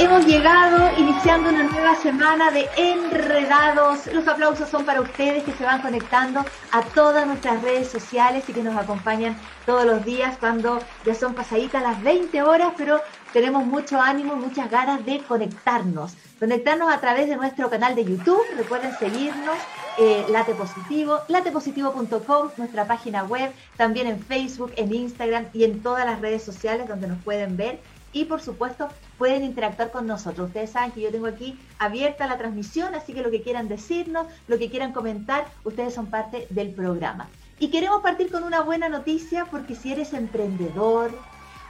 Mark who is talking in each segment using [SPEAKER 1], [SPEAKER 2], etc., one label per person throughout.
[SPEAKER 1] Hemos llegado iniciando una nueva semana de enredados. Los aplausos son para ustedes que se van conectando a todas nuestras redes sociales y que nos acompañan todos los días cuando ya son pasaditas las 20 horas, pero tenemos mucho ánimo muchas ganas de conectarnos. Conectarnos a través de nuestro canal de YouTube. Recuerden seguirnos, eh, Late Positivo, latepositivo.com, nuestra página web, también en Facebook, en Instagram y en todas las redes sociales donde nos pueden ver y por supuesto pueden interactuar con nosotros. Ustedes saben que yo tengo aquí abierta la transmisión, así que lo que quieran decirnos, lo que quieran comentar, ustedes son parte del programa. Y queremos partir con una buena noticia porque si eres emprendedor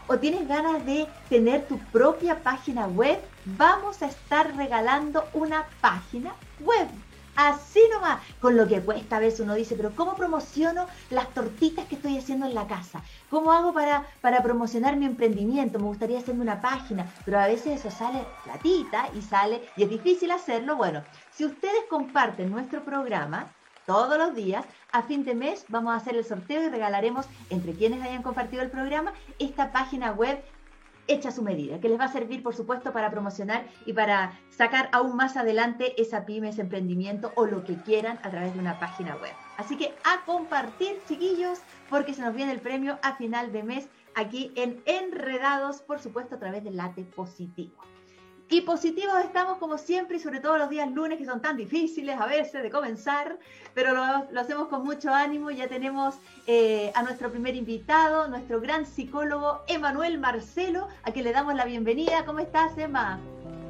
[SPEAKER 1] o tienes ganas de tener tu propia página web, vamos a estar regalando una página web Así nomás, con lo que cuesta a veces uno dice, pero ¿cómo promociono las tortitas que estoy haciendo en la casa? ¿Cómo hago para, para promocionar mi emprendimiento? Me gustaría hacerme una página, pero a veces eso sale platita y sale, y es difícil hacerlo. Bueno, si ustedes comparten nuestro programa, todos los días. A fin de mes vamos a hacer el sorteo y regalaremos entre quienes hayan compartido el programa esta página web hecha su medida, que les va a servir, por supuesto, para promocionar y para sacar aún más adelante esa pyme, ese emprendimiento o lo que quieran a través de una página web. Así que a compartir, chiquillos, porque se nos viene el premio a final de mes aquí en Enredados, por supuesto, a través del late positivo. Y positivos estamos como siempre y sobre todo los días lunes que son tan difíciles a veces de comenzar, pero lo, hacemos con mucho ánimo. Ya tenemos eh, a nuestro primer invitado, nuestro gran psicólogo Emanuel Marcelo, a quien le damos la bienvenida. ¿Cómo estás, Emma?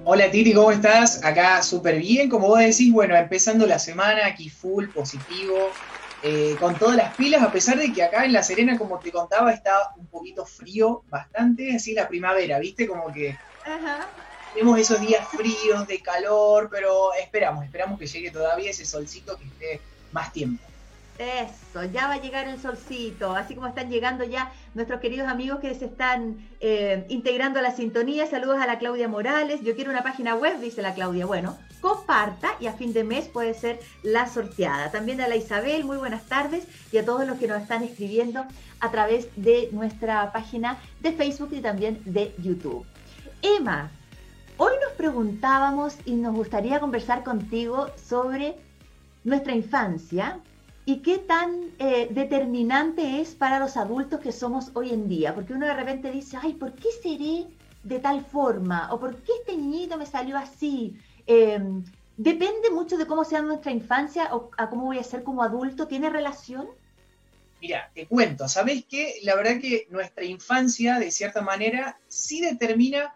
[SPEAKER 2] Hola Titi, ¿cómo estás? Acá súper bien, como vos decís, bueno, empezando la semana aquí full, positivo, eh, con todas las pilas, a pesar de que acá en La Serena, como te contaba, está un poquito frío, bastante, así la primavera, ¿viste? Como que... Ajá tenemos esos días fríos, de calor, pero esperamos, esperamos que llegue todavía ese solcito que esté más tiempo.
[SPEAKER 1] Eso, ya va a llegar el solcito, así como están llegando ya nuestros queridos amigos que se están eh, integrando a la sintonía. Saludos a la Claudia Morales. Yo quiero una página web, dice la Claudia. Bueno, comparta y a fin de mes puede ser la sorteada. También a la Isabel, muy buenas tardes y a todos los que nos están escribiendo a través de nuestra página de Facebook y también de YouTube. Emma, Hoy nos preguntábamos y nos gustaría conversar contigo sobre nuestra infancia y qué tan eh, determinante es para los adultos que somos hoy en día. Porque uno de repente dice, ay, ¿por qué seré de tal forma? ¿O por qué este niñito me salió así? Em, ¿Depende mucho de cómo sea nuestra infancia o a cómo voy a ser como adulto? ¿Tiene relación?
[SPEAKER 2] Mira, te cuento, ¿sabes qué? La verdad que nuestra infancia, de cierta manera, sí determina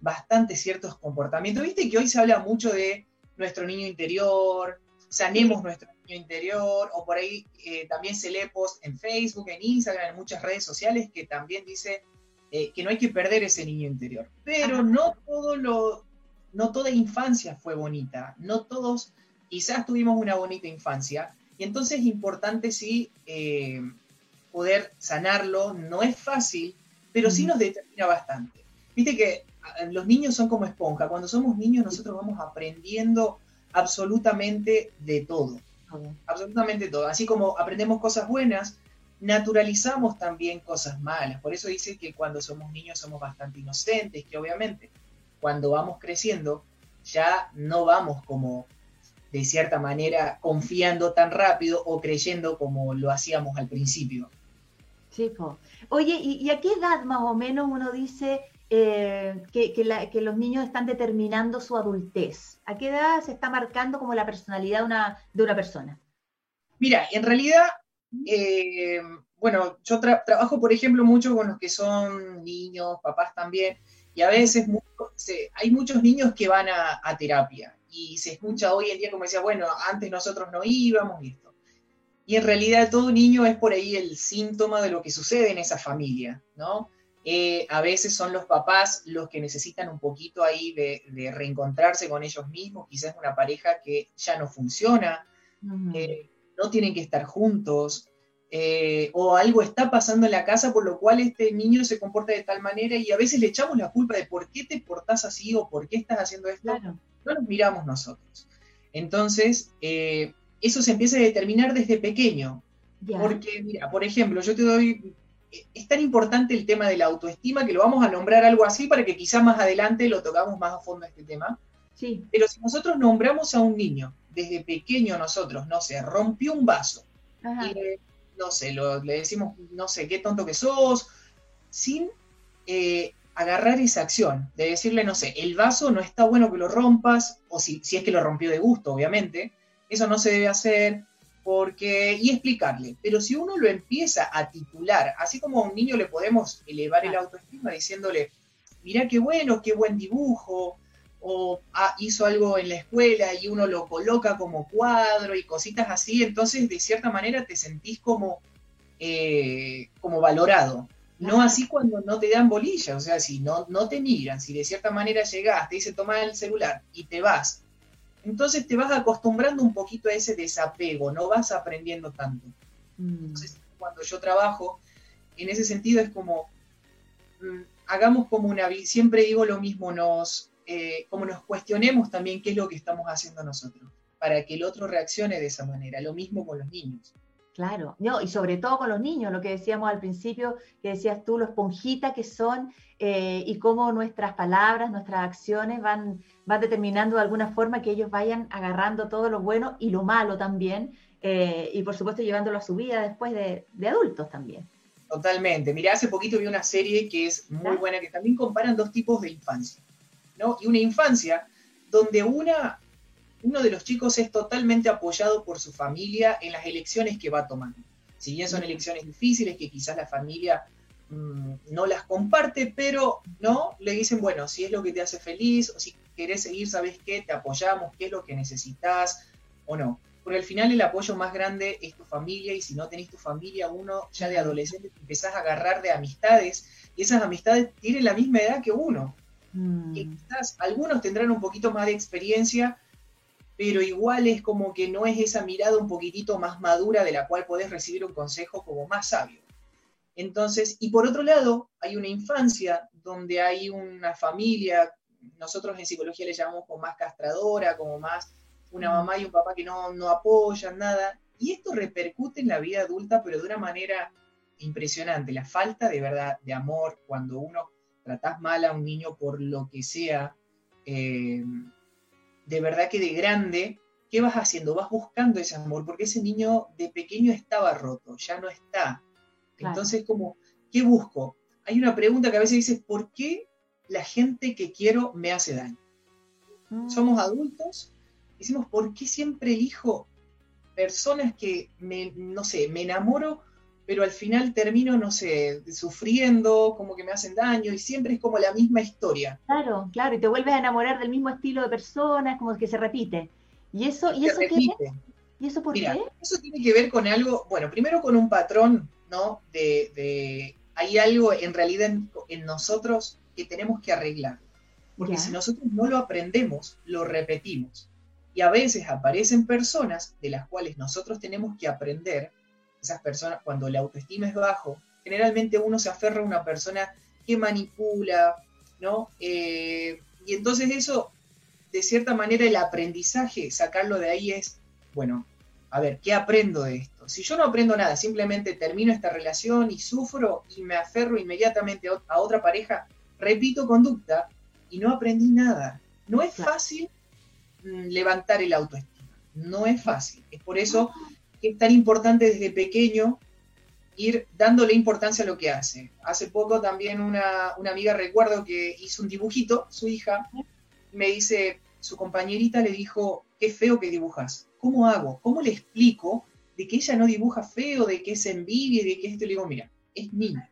[SPEAKER 2] bastante ciertos comportamientos. Viste que hoy se habla mucho de nuestro niño interior, sanemos nuestro niño interior, o por ahí eh, también se lee post en Facebook, en Instagram, en muchas redes sociales que también dice eh, que no hay que perder ese niño interior. Pero no todo lo, no toda infancia fue bonita, no todos quizás tuvimos una bonita infancia, y entonces es importante sí eh, poder sanarlo, no es fácil, pero sí nos determina bastante. Viste que los niños son como esponja. Cuando somos niños nosotros vamos aprendiendo absolutamente de todo. Absolutamente todo. Así como aprendemos cosas buenas, naturalizamos también cosas malas. Por eso dice que cuando somos niños somos bastante inocentes, que obviamente cuando vamos creciendo ya no vamos como de cierta manera confiando tan rápido o creyendo como lo hacíamos al principio.
[SPEAKER 1] Sí, Oye, ¿y, a qué edad más o menos uno dice, eh, que, los niños están determinando su adultez? ¿A qué edad se está marcando como la personalidad de una, persona?
[SPEAKER 2] Mira, en realidad, eh, bueno, yo trabajo, por ejemplo, mucho con los que son niños, papás también, y a veces hay muchos niños que van a, terapia y se escucha hoy en día como decía, bueno, antes nosotros no íbamos y esto. Y en realidad todo niño es por ahí el síntoma de lo que sucede en esa familia, ¿no? Eh, a veces son los papás los que necesitan un poquito ahí de, reencontrarse con ellos mismos, quizás una pareja que ya no funciona, eh, no tienen que estar juntos, eh, o algo está pasando en la casa por lo cual este niño se comporta de tal manera y a veces le echamos la culpa de por qué te portás así o por qué estás haciendo esto, no nos miramos nosotros. Entonces, eso se empieza a determinar desde pequeño. Porque, mira, por ejemplo, yo te doy es tan importante el tema de la autoestima que lo vamos a nombrar algo así para que quizás más adelante lo tocamos más a fondo este tema. Sí. Pero si nosotros nombramos a un niño desde pequeño nosotros, no sé, rompió un vaso, y no sé, le decimos, no sé, qué tonto que sos, sin eh, agarrar esa acción, de decirle, no sé, el vaso no está bueno que lo rompas, o si, si es que lo rompió de gusto, obviamente, eso no se debe hacer, porque, y explicarle. Pero si uno lo empieza a titular, así como a un niño le podemos elevar el autoestima diciéndole, mira qué bueno, qué buen dibujo, o ah, hizo algo en la escuela y uno lo coloca como cuadro y cositas así, entonces de cierta manera te sentís como, eh, como valorado. No así cuando no te dan bolilla, o sea, si no, no te miran, si de cierta manera llegás, te dice toma el celular y te vas entonces te vas acostumbrando un poquito a ese desapego, no vas aprendiendo tanto. Entonces, cuando yo trabajo, en ese sentido es como, mm, hagamos como una, siempre digo lo mismo, nos, eh, como nos cuestionemos también qué es lo que estamos haciendo nosotros, para que el otro reaccione de esa manera, lo mismo con los niños.
[SPEAKER 1] Claro, no, y sobre todo con los niños, lo que decíamos al principio, que decías tú, los esponjita que son eh, y cómo nuestras palabras, nuestras acciones van, van determinando de alguna forma que ellos vayan agarrando todo lo bueno y lo malo también, eh, y por supuesto llevándolo a su vida después de, adultos también.
[SPEAKER 2] Totalmente. Mira, hace poquito vi una serie que es muy buena, que también comparan dos tipos de infancia, ¿no? Y una infancia donde una uno de los chicos es totalmente apoyado por su familia en las elecciones que va tomando. Si bien son elecciones difíciles, que quizás la familia mm, no las comparte, pero no, le dicen, bueno, si es lo que te hace feliz, o si querés seguir, ¿sabes qué? Te apoyamos, qué es lo que necesitas, o no. Porque al final el apoyo más grande es tu familia, y si no tenés tu familia, uno ya de adolescente te empezás a agarrar de amistades, y esas amistades tienen la misma edad que uno. Mm. quizás algunos tendrán un poquito más de experiencia, pero igual es como que no es esa mirada un poquitito más madura de la cual podés recibir un consejo como más sabio. Entonces, y por otro lado, hay una infancia donde hay una familia, nosotros en psicología le llamamos como más castradora, como más una mamá y un papá que no, no apoyan nada, y esto repercute en la vida adulta, pero de una manera impresionante. La falta de verdad de amor, cuando uno tratás mal a un niño por lo que sea, eh, de verdad que de grande, ¿qué vas haciendo? Vas buscando ese amor, porque ese niño de pequeño estaba roto, ya no está. Entonces, como, ¿qué busco? Hay una pregunta que a veces dices, ¿por qué la gente que quiero me hace daño? Mm. Somos adultos, decimos, ¿por qué siempre elijo personas que, me, no sé, me enamoro pero al final termino, no sé, sufriendo, como que me hacen daño, y siempre es como la misma historia.
[SPEAKER 1] Claro, claro, y te vuelves a enamorar del mismo estilo de personas, como que se repite. ¿Y eso, y eso qué? ¿Y eso por qué?
[SPEAKER 2] Eso tiene que ver con algo, bueno, primero con un patrón, ¿no? De, hay algo en realidad en, nosotros que tenemos que arreglar. Porque si nosotros no lo aprendemos, lo repetimos. Y a veces aparecen personas de las cuales nosotros tenemos que aprender esas personas, cuando el autoestima es bajo, generalmente uno se aferra a una persona que manipula, ¿no? Eh, y entonces eso, de cierta manera, el aprendizaje, sacarlo de ahí es, bueno, a ver, ¿qué aprendo de esto? Si yo no aprendo nada, simplemente termino esta relación y sufro y me aferro inmediatamente a otra pareja, repito conducta y no aprendí nada. No es fácil mm, levantar el autoestima, no es fácil. Es por eso que es tan importante desde pequeño ir dándole importancia a lo que hace. Hace poco también una, amiga recuerdo que hizo un dibujito, su hija, me dice, su compañerita le dijo, qué feo que dibujas. ¿Cómo hago? ¿Cómo le explico de que ella no dibuja feo, de que es envidia, de que esto? Le digo, mira, es niña,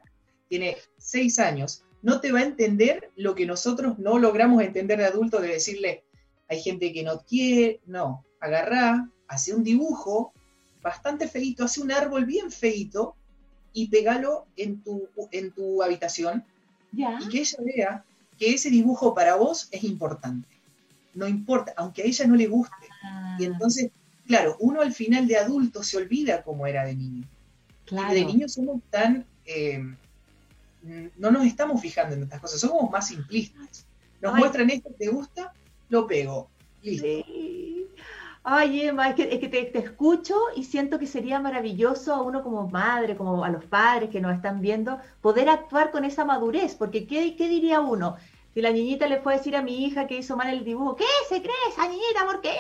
[SPEAKER 2] tiene seis años, no te va a entender lo que nosotros no logramos entender de adulto de decirle, hay gente que no quiere, no, agarrá, hace un dibujo bastante feito, hace un árbol bien feito y pegalo en tu, en tu habitación y que ella vea que ese dibujo para vos es importante. No importa, aunque a ella no le guste. Y ah. entonces, claro, uno al final de adulto se olvida cómo era de niño. Claro. de niño somos tan... Eh, no nos estamos fijando en estas cosas, somos más simplistas. Nos muestran esto, ¿te gusta? Lo pego. Listo.
[SPEAKER 1] Ay, Emma, es que, es que te, escucho y siento que sería maravilloso a uno como madre, como a los padres que nos están viendo, poder actuar con esa madurez, porque ¿qué, qué diría uno? Si la niñita le fue a decir a mi hija que hizo mal el dibujo, ¿qué se cree esa niñita? Porque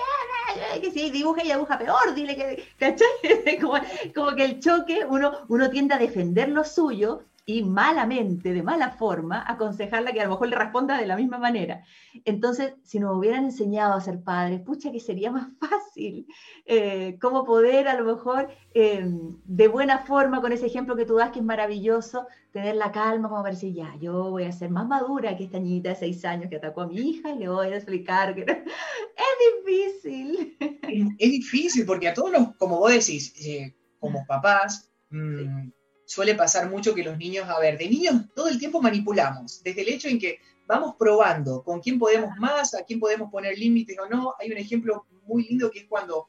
[SPEAKER 1] que si dibuja y dibuja peor, dile que, ¿cachai? Como, como, que el choque, uno, uno tiende a defender lo suyo y malamente, de mala forma, aconsejarla que a lo mejor le responda de la misma manera. Entonces, si nos hubieran enseñado a ser padres, pucha que sería más fácil, eh, cómo poder a lo mejor eh, de buena forma, con ese ejemplo que tú das, que es maravilloso, tener la calma como para decir, ya, yo voy a ser más madura que esta niñita de seis años que atacó a mi hija y le voy a explicar que es difícil.
[SPEAKER 2] Es, difícil porque a todos los, como vos decís, eh, como papás, mm, suele pasar mucho que los niños, a ver, de niños todo el tiempo manipulamos, desde el hecho en que vamos probando con quién podemos más, a quién podemos poner límites o no. Hay un ejemplo muy lindo que es cuando,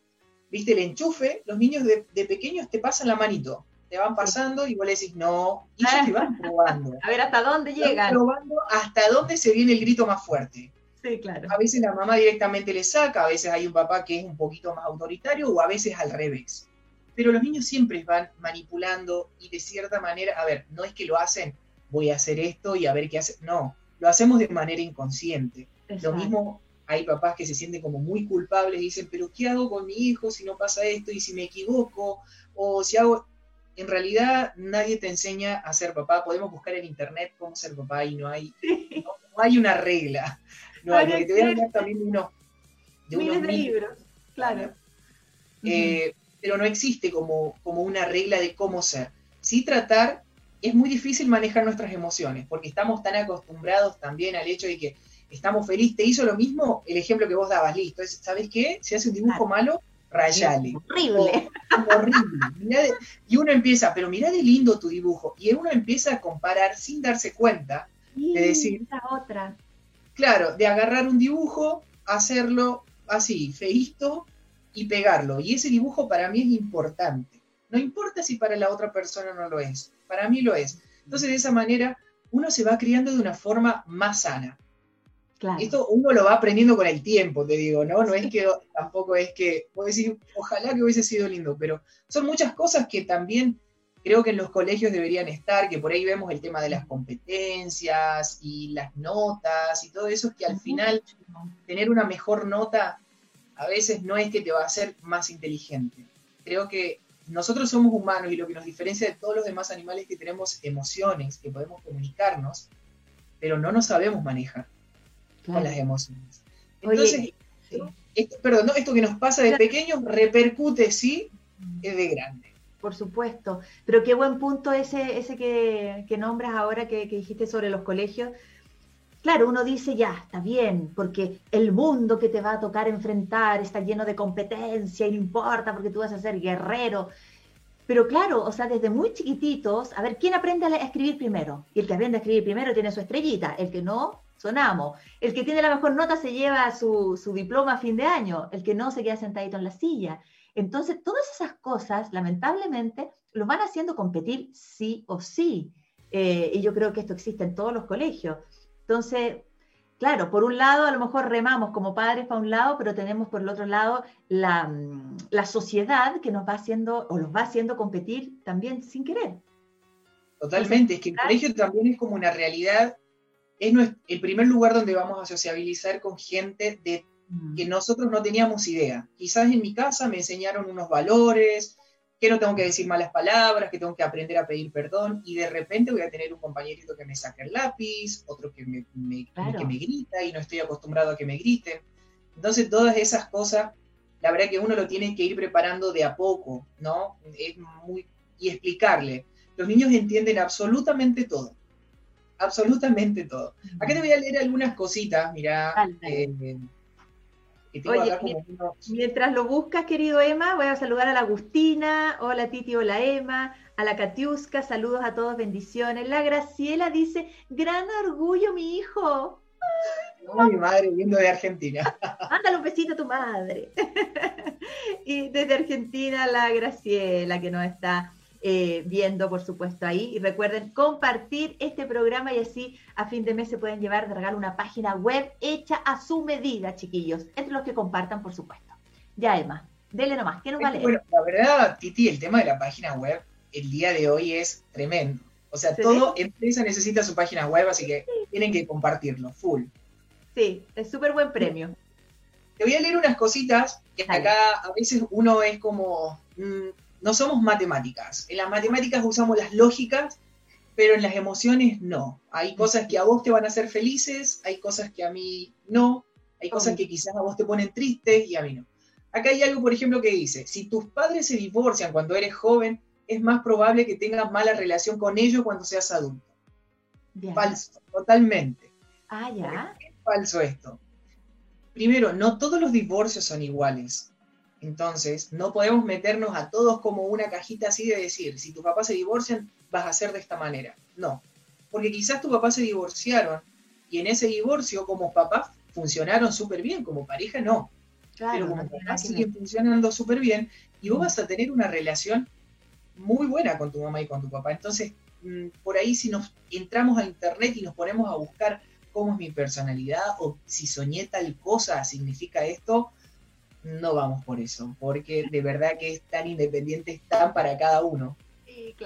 [SPEAKER 2] viste, el enchufe, los niños de, pequeños te pasan la manito, te van pasando y vos le decís no, y ellos te van probando.
[SPEAKER 1] A ver hasta dónde llegan.
[SPEAKER 2] probando hasta dónde se viene el grito más fuerte.
[SPEAKER 1] Sí, claro.
[SPEAKER 2] A veces la mamá directamente le saca, a veces hay un papá que es un poquito más autoritario o a veces al revés pero los niños siempre van manipulando y de cierta manera, a ver, no es que lo hacen, voy a hacer esto y a ver qué hace, no, lo hacemos de manera inconsciente. Lo mismo hay papás que se sienten como muy culpables y dicen, pero ¿qué hago con mi hijo si no pasa esto y si me equivoco? O si hago... En realidad nadie te enseña a ser papá. Podemos buscar en internet cómo ser papá y no hay, no, hay una regla. No hay, te voy a hablar también de unos,
[SPEAKER 1] de unos libros, claro.
[SPEAKER 2] Eh, pero no existe como, como una regla de cómo ser. Sí tratar, es muy difícil manejar nuestras emociones, porque estamos tan acostumbrados también al hecho de que estamos felices, te hizo lo mismo el ejemplo que vos dabas, listo, ¿sabes qué? Si hace un dibujo malo, rayale.
[SPEAKER 1] Horrible.
[SPEAKER 2] horrible. y uno empieza, pero mira de lindo tu dibujo, y uno empieza a comparar sin darse cuenta, de decir...
[SPEAKER 1] otra.
[SPEAKER 2] Claro, de agarrar un dibujo, hacerlo así, feísto, y pegarlo. Y ese dibujo para mí es importante. No importa si para la otra persona no lo es, para mí lo es. Entonces de esa manera uno se va criando de una forma más sana. Esto uno lo va aprendiendo con el tiempo, te digo, ¿no? No es que tampoco es que, puedo decir, ojalá que hubiese sido lindo, pero son muchas cosas que también creo que en los colegios deberían estar, que por ahí vemos el tema de las competencias y las notas y todo eso, que al final tener una mejor nota a veces no es que te va a hacer más inteligente. Creo que nosotros somos humanos y lo que nos diferencia de todos los demás animales es que tenemos emociones, que podemos comunicarnos, pero no nos sabemos manejar con las emociones. Entonces, esto, perdón, esto que nos pasa de pequeños repercute, sí, es de grande.
[SPEAKER 1] Por supuesto, pero qué buen punto ese, ese que, nombras ahora que, que dijiste sobre los colegios, Claro, uno dice, ya, está bien, porque el mundo que te va a tocar enfrentar está lleno de competencia y no importa porque tú vas a ser guerrero. Pero claro, o sea, desde muy chiquititos, a ver, ¿quién aprende a escribir primero? Y el que aprende a escribir primero tiene su estrellita, el que no, sonamos. El que tiene la mejor nota se lleva su, diploma a fin de año, el que no se queda sentadito en la silla. Entonces, todas esas cosas, lamentablemente, lo van haciendo competir sí o sí. Eh, y yo creo que esto existe en todos los colegios. Entonces, claro, por un lado a lo mejor remamos como padres para un lado, pero tenemos por el otro lado la, sociedad que nos va haciendo o los va haciendo competir también sin querer.
[SPEAKER 2] Totalmente, es que el colegio también es como una realidad, es el primer lugar donde vamos a sociabilizar con gente de que nosotros no teníamos idea. Quizás en mi casa me enseñaron unos valores, que no tengo que decir malas palabras, que tengo que aprender a pedir perdón, y de repente voy a tener un compañerito que me saque el lápiz, otro que me, que me grita y no estoy acostumbrado a que me griten. Entonces, todas esas cosas, la verdad que uno lo tiene que ir preparando de a poco, ¿no? Es muy, y explicarle. Los niños entienden absolutamente todo. Absolutamente todo. Acá te voy a leer algunas cositas, mira.
[SPEAKER 1] Oye, mientras lo buscas, querido Emma, voy a saludar a la Agustina, hola Titi, hola Emma, a la Katiuska, saludos a todos, bendiciones. La Graciela dice, gran orgullo mi hijo.
[SPEAKER 2] mi madre viendo de Argentina.
[SPEAKER 1] Mándale un besito a tu madre. y desde Argentina, la Graciela, que nos está eh, viendo, por supuesto, ahí. Y recuerden compartir este programa y así a fin de mes se pueden llevar de regalo una página web hecha a su medida, chiquillos, entre los que compartan, por supuesto. Ya, Emma, dele nomás, ¿qué nos va a leer?
[SPEAKER 2] Bueno, la verdad, Titi, el tema de la página web el día de hoy es tremendo. O sea, todo empresa necesita su página web, así que tienen que compartirlo, full.
[SPEAKER 1] Sí, es súper buen premio.
[SPEAKER 2] Te voy a leer unas cositas que acá a veces uno es como, mm, no somos matemáticas. En las matemáticas usamos las lógicas, pero en las emociones no. Hay cosas que a vos te van a hacer felices, hay cosas que a mí no, hay cosas que quizás a vos te ponen tristes y a mí no. Acá hay algo, por ejemplo, que dice, si tus padres se divorcian cuando eres joven, es más probable que tengas mala relación con ellos cuando seas adulto. Falso, totalmente.
[SPEAKER 1] Ah, ya.
[SPEAKER 2] Es falso esto. Primero, no todos los divorcios son iguales. Entonces, no podemos meternos a todos como una cajita así de decir, si tu papá se divorcian, vas a hacer de esta manera. No, porque quizás tu papá se divorciaron y en ese divorcio como papá funcionaron súper bien, como pareja no. Pero como papá siguen funcionando súper bien y vos vas a tener una relación muy buena con tu mamá y con tu papá. Entonces, mm, por ahí si nos entramos a internet y nos ponemos a buscar cómo es mi personalidad o si soñé tal cosa significa esto, no vamos por eso, porque de verdad que es tan independiente, están para cada uno.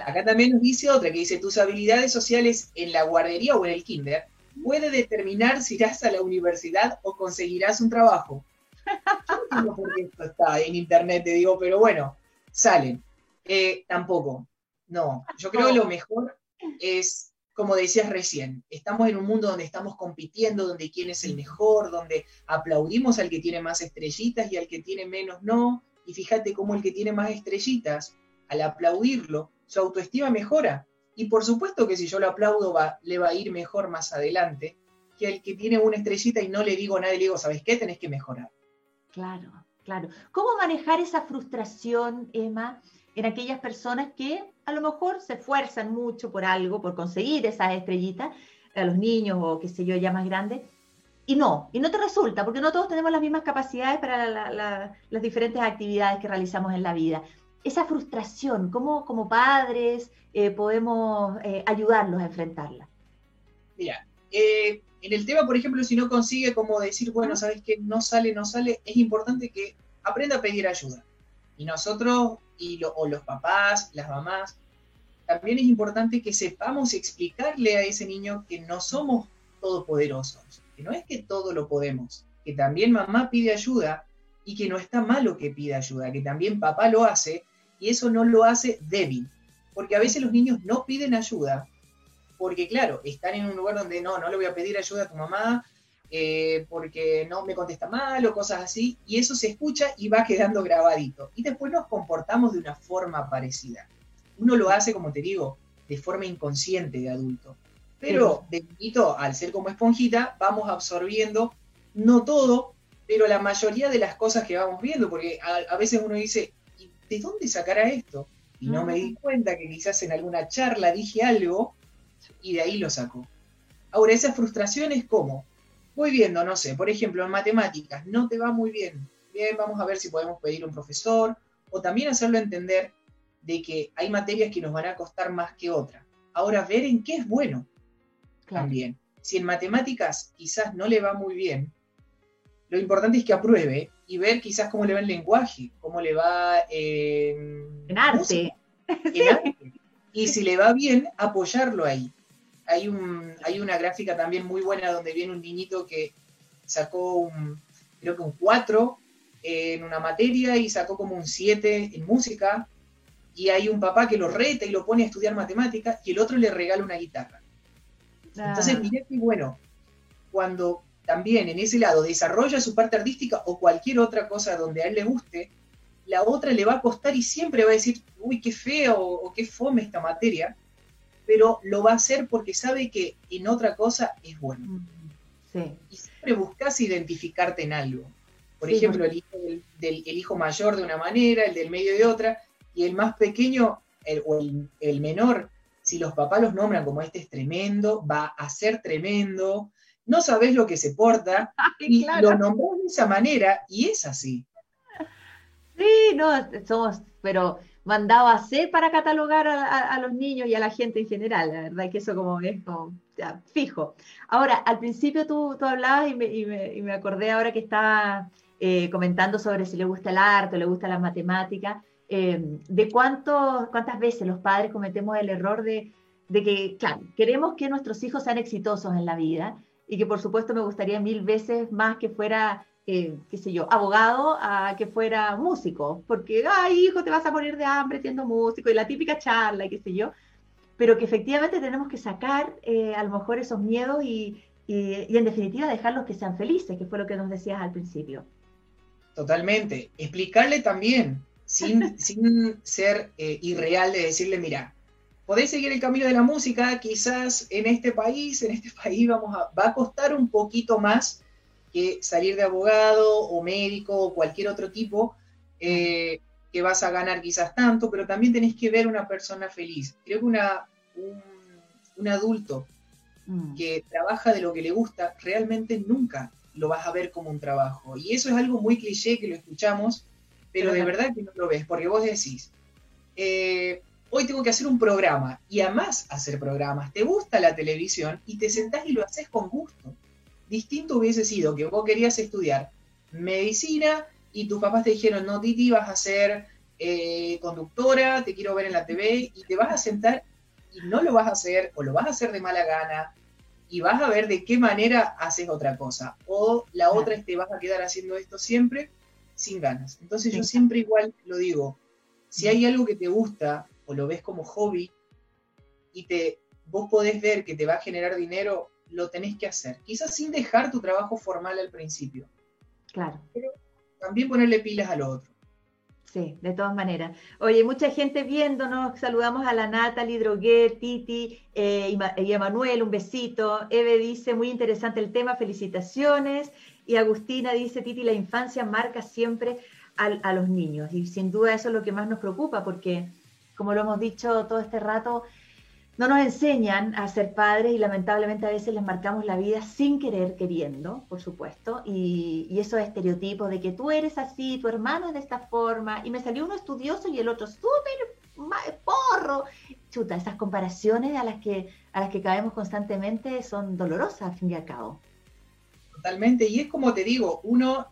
[SPEAKER 2] Acá también nos dice otra que dice, tus habilidades sociales en la guardería o en el kinder puede determinar si irás a la universidad o conseguirás un trabajo. Yo no por qué esto está en internet, te digo, pero bueno, salen. Eh, tampoco, no. Yo creo que lo mejor es como decías recién, estamos en un mundo donde estamos compitiendo, donde quién es el mejor, donde aplaudimos al que tiene más estrellitas y al que tiene menos no. Y fíjate cómo el que tiene más estrellitas, al aplaudirlo, su autoestima mejora. Y por supuesto que si yo lo aplaudo, le va a ir mejor más adelante que el que tiene una estrellita y no le digo nada, le digo, ¿sabes qué? Tenés que mejorar.
[SPEAKER 1] Claro, claro. ¿Cómo manejar esa frustración, Emma, en aquellas personas que a lo mejor se esfuerzan mucho por algo, por conseguir esas estrellitas, a los niños o qué sé yo, ya más grandes, y no, y no te resulta, porque no todos tenemos las mismas capacidades para las diferentes actividades que realizamos en la vida. Esa frustración, ¿cómo como padres eh, podemos eh, ayudarlos a enfrentarla?
[SPEAKER 2] Mira, eh, en el tema, por ejemplo, si no consigue como decir, bueno, sabes que no sale, no sale, es importante que aprenda a pedir ayuda. Y nosotros, y o los papás, las mamás, también es importante que sepamos explicarle a ese niño que no somos todopoderosos, que no es que todo lo podemos, que también mamá pide ayuda y que no está malo que pida ayuda, que también papá lo hace y eso no lo hace débil, porque a veces los niños no piden ayuda, porque claro, están en un lugar donde no, no le voy a pedir ayuda a tu mamá eh, porque no me contesta mal o cosas así, y eso se escucha y va quedando grabadito. Y después nos comportamos de una forma parecida. Uno lo hace, como te digo, de forma inconsciente de adulto. Pero de niñito, al ser como esponjita, vamos absorbiendo, no todo, pero la mayoría de las cosas que vamos viendo, porque a, veces uno dice, ¿de dónde sacará esto? Y no me di cuenta que quizás en alguna charla dije algo y de ahí lo saco. Ahora, esa frustración es como, voy viendo, no sé, por ejemplo, en matemáticas, no te va muy bien. Bien, vamos a ver si podemos pedir un profesor o también hacerlo entender de que hay materias que nos van a costar más que otras. Ahora, ver en qué es bueno también. Si en matemáticas quizás no le va muy bien, lo importante es que apruebe y ver quizás cómo le va el lenguaje, cómo le va
[SPEAKER 1] en arte.
[SPEAKER 2] Y si le va bien, apoyarlo ahí hay, un, hay una gráfica también muy buena donde viene un niñito que sacó un, creo que un 4 en una materia y sacó como un 7 en música, y hay un papá que lo reta y lo pone a estudiar matemáticas y el otro le regala una guitarra. Entonces, mirá que bueno, cuando también en ese lado desarrolla su parte artística o cualquier otra cosa donde a él le guste, la otra le va a costar y siempre va a decir, uy, qué feo o qué fome esta materia, pero lo va a hacer porque sabe que en otra cosa es bueno. Mm, sí. Y siempre buscas identificarte en algo. Por ejemplo, el, hijo del, hijo mayor de una manera, el del medio de otra, y el más pequeño o el, menor, si los papás los nombran como este es tremendo, va a ser tremendo, no sabes lo que se porta, y lo nombras de esa manera, y es así.
[SPEAKER 1] Sí, no, somos, pero mandado a hacer para catalogar a, los niños y a la gente en general, la verdad que eso como es fijo. Ahora, al principio tú, hablabas y me, acordé ahora que estaba eh, comentando sobre si le gusta el arte o le gusta la matemática, eh, de cuánto, cuántas veces los padres cometemos el error de, de que, claro, queremos que nuestros hijos sean exitosos en la vida y que por supuesto me gustaría mil veces más que fuera eh, qué sé yo, abogado a que fuera músico, porque, ay, hijo, te vas a morir de hambre siendo músico, y la típica charla, y qué sé yo, pero que efectivamente tenemos que sacar eh, a lo mejor esos miedos y, y, en definitiva dejarlos que sean felices, que fue lo que nos decías al principio.
[SPEAKER 2] Totalmente. Explicarle también, sin, sin ser eh, irreal, de decirle, mira, podés seguir el camino de la música, quizás en este país, en este país vamos a, va a costar un poquito más que salir de abogado o médico o cualquier otro tipo, eh, que vas a ganar quizás tanto, pero también tenés que ver una persona feliz. Creo que una, un, adulto mm. que trabaja de lo que le gusta, realmente nunca lo vas a ver como un trabajo. Y eso es algo muy cliché que lo escuchamos, pero de verdad que no lo ves, porque vos decís, eh, hoy tengo que hacer un programa y además hacer programas, te gusta la televisión y te sentás y lo haces con gusto distinto hubiese sido que vos querías estudiar medicina y tus papás te dijeron, no, Titi, vas a ser eh, conductora, te quiero ver en la TV y te vas a sentar y no lo vas a hacer o lo vas a hacer de mala gana y vas a ver de qué manera haces otra cosa. O la otra es te vas a quedar haciendo esto siempre sin ganas. Entonces yo siempre igual lo digo, si hay algo que te gusta o lo ves como hobby y te vos podés ver que te va a generar dinero, lo tenés que hacer. Quizás sin dejar tu trabajo formal al principio.
[SPEAKER 1] Claro.
[SPEAKER 2] Pero también ponerle pilas al otro.
[SPEAKER 1] Sí, de todas maneras. Oye, mucha gente viéndonos, saludamos a la Natalie, Drogué, Titi eh, y Emanuel, un besito. Eve dice, muy interesante el tema, felicitaciones. Y Agustina dice, Titi, la infancia marca siempre a los niños. Y sin duda eso es lo que más nos preocupa, porque como lo hemos dicho todo este rato, no nos enseñan a ser padres y lamentablemente a veces les marcamos la vida sin querer, queriendo, por supuesto, y, y esos estereotipos de que tú eres así, tu hermano es de esta forma, y me salió uno estudioso y el otro súper porro. Chuta, esas comparaciones a las, que, a las que caemos constantemente son dolorosas al fin y al cabo.
[SPEAKER 2] Totalmente, y es como te digo, uno,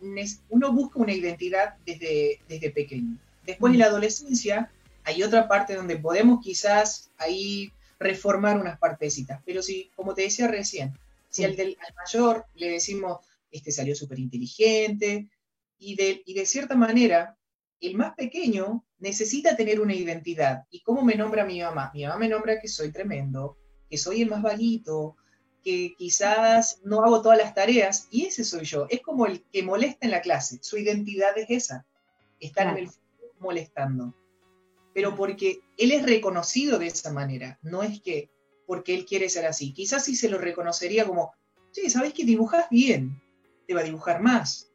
[SPEAKER 2] uno busca una identidad desde, desde pequeño. Después en la adolescencia hay otra parte donde podemos quizás ahí reformar unas partecitas. Pero si, como te decía recién, si al, del, mayor le decimos, este salió súper inteligente, y de, y de cierta manera, el más pequeño necesita tener una identidad. ¿Y cómo me nombra mi mamá? Mi mamá me nombra que soy tremendo, que soy el más vaguito, que quizás no hago todas las tareas, y ese soy yo. Es como el que molesta en la clase. Su identidad es esa, estar en el molestando pero porque él es reconocido de esa manera, no es que porque él quiere ser así. Quizás sí se lo reconocería como, sí, ¿sabes que dibujas bien? Te va a dibujar más.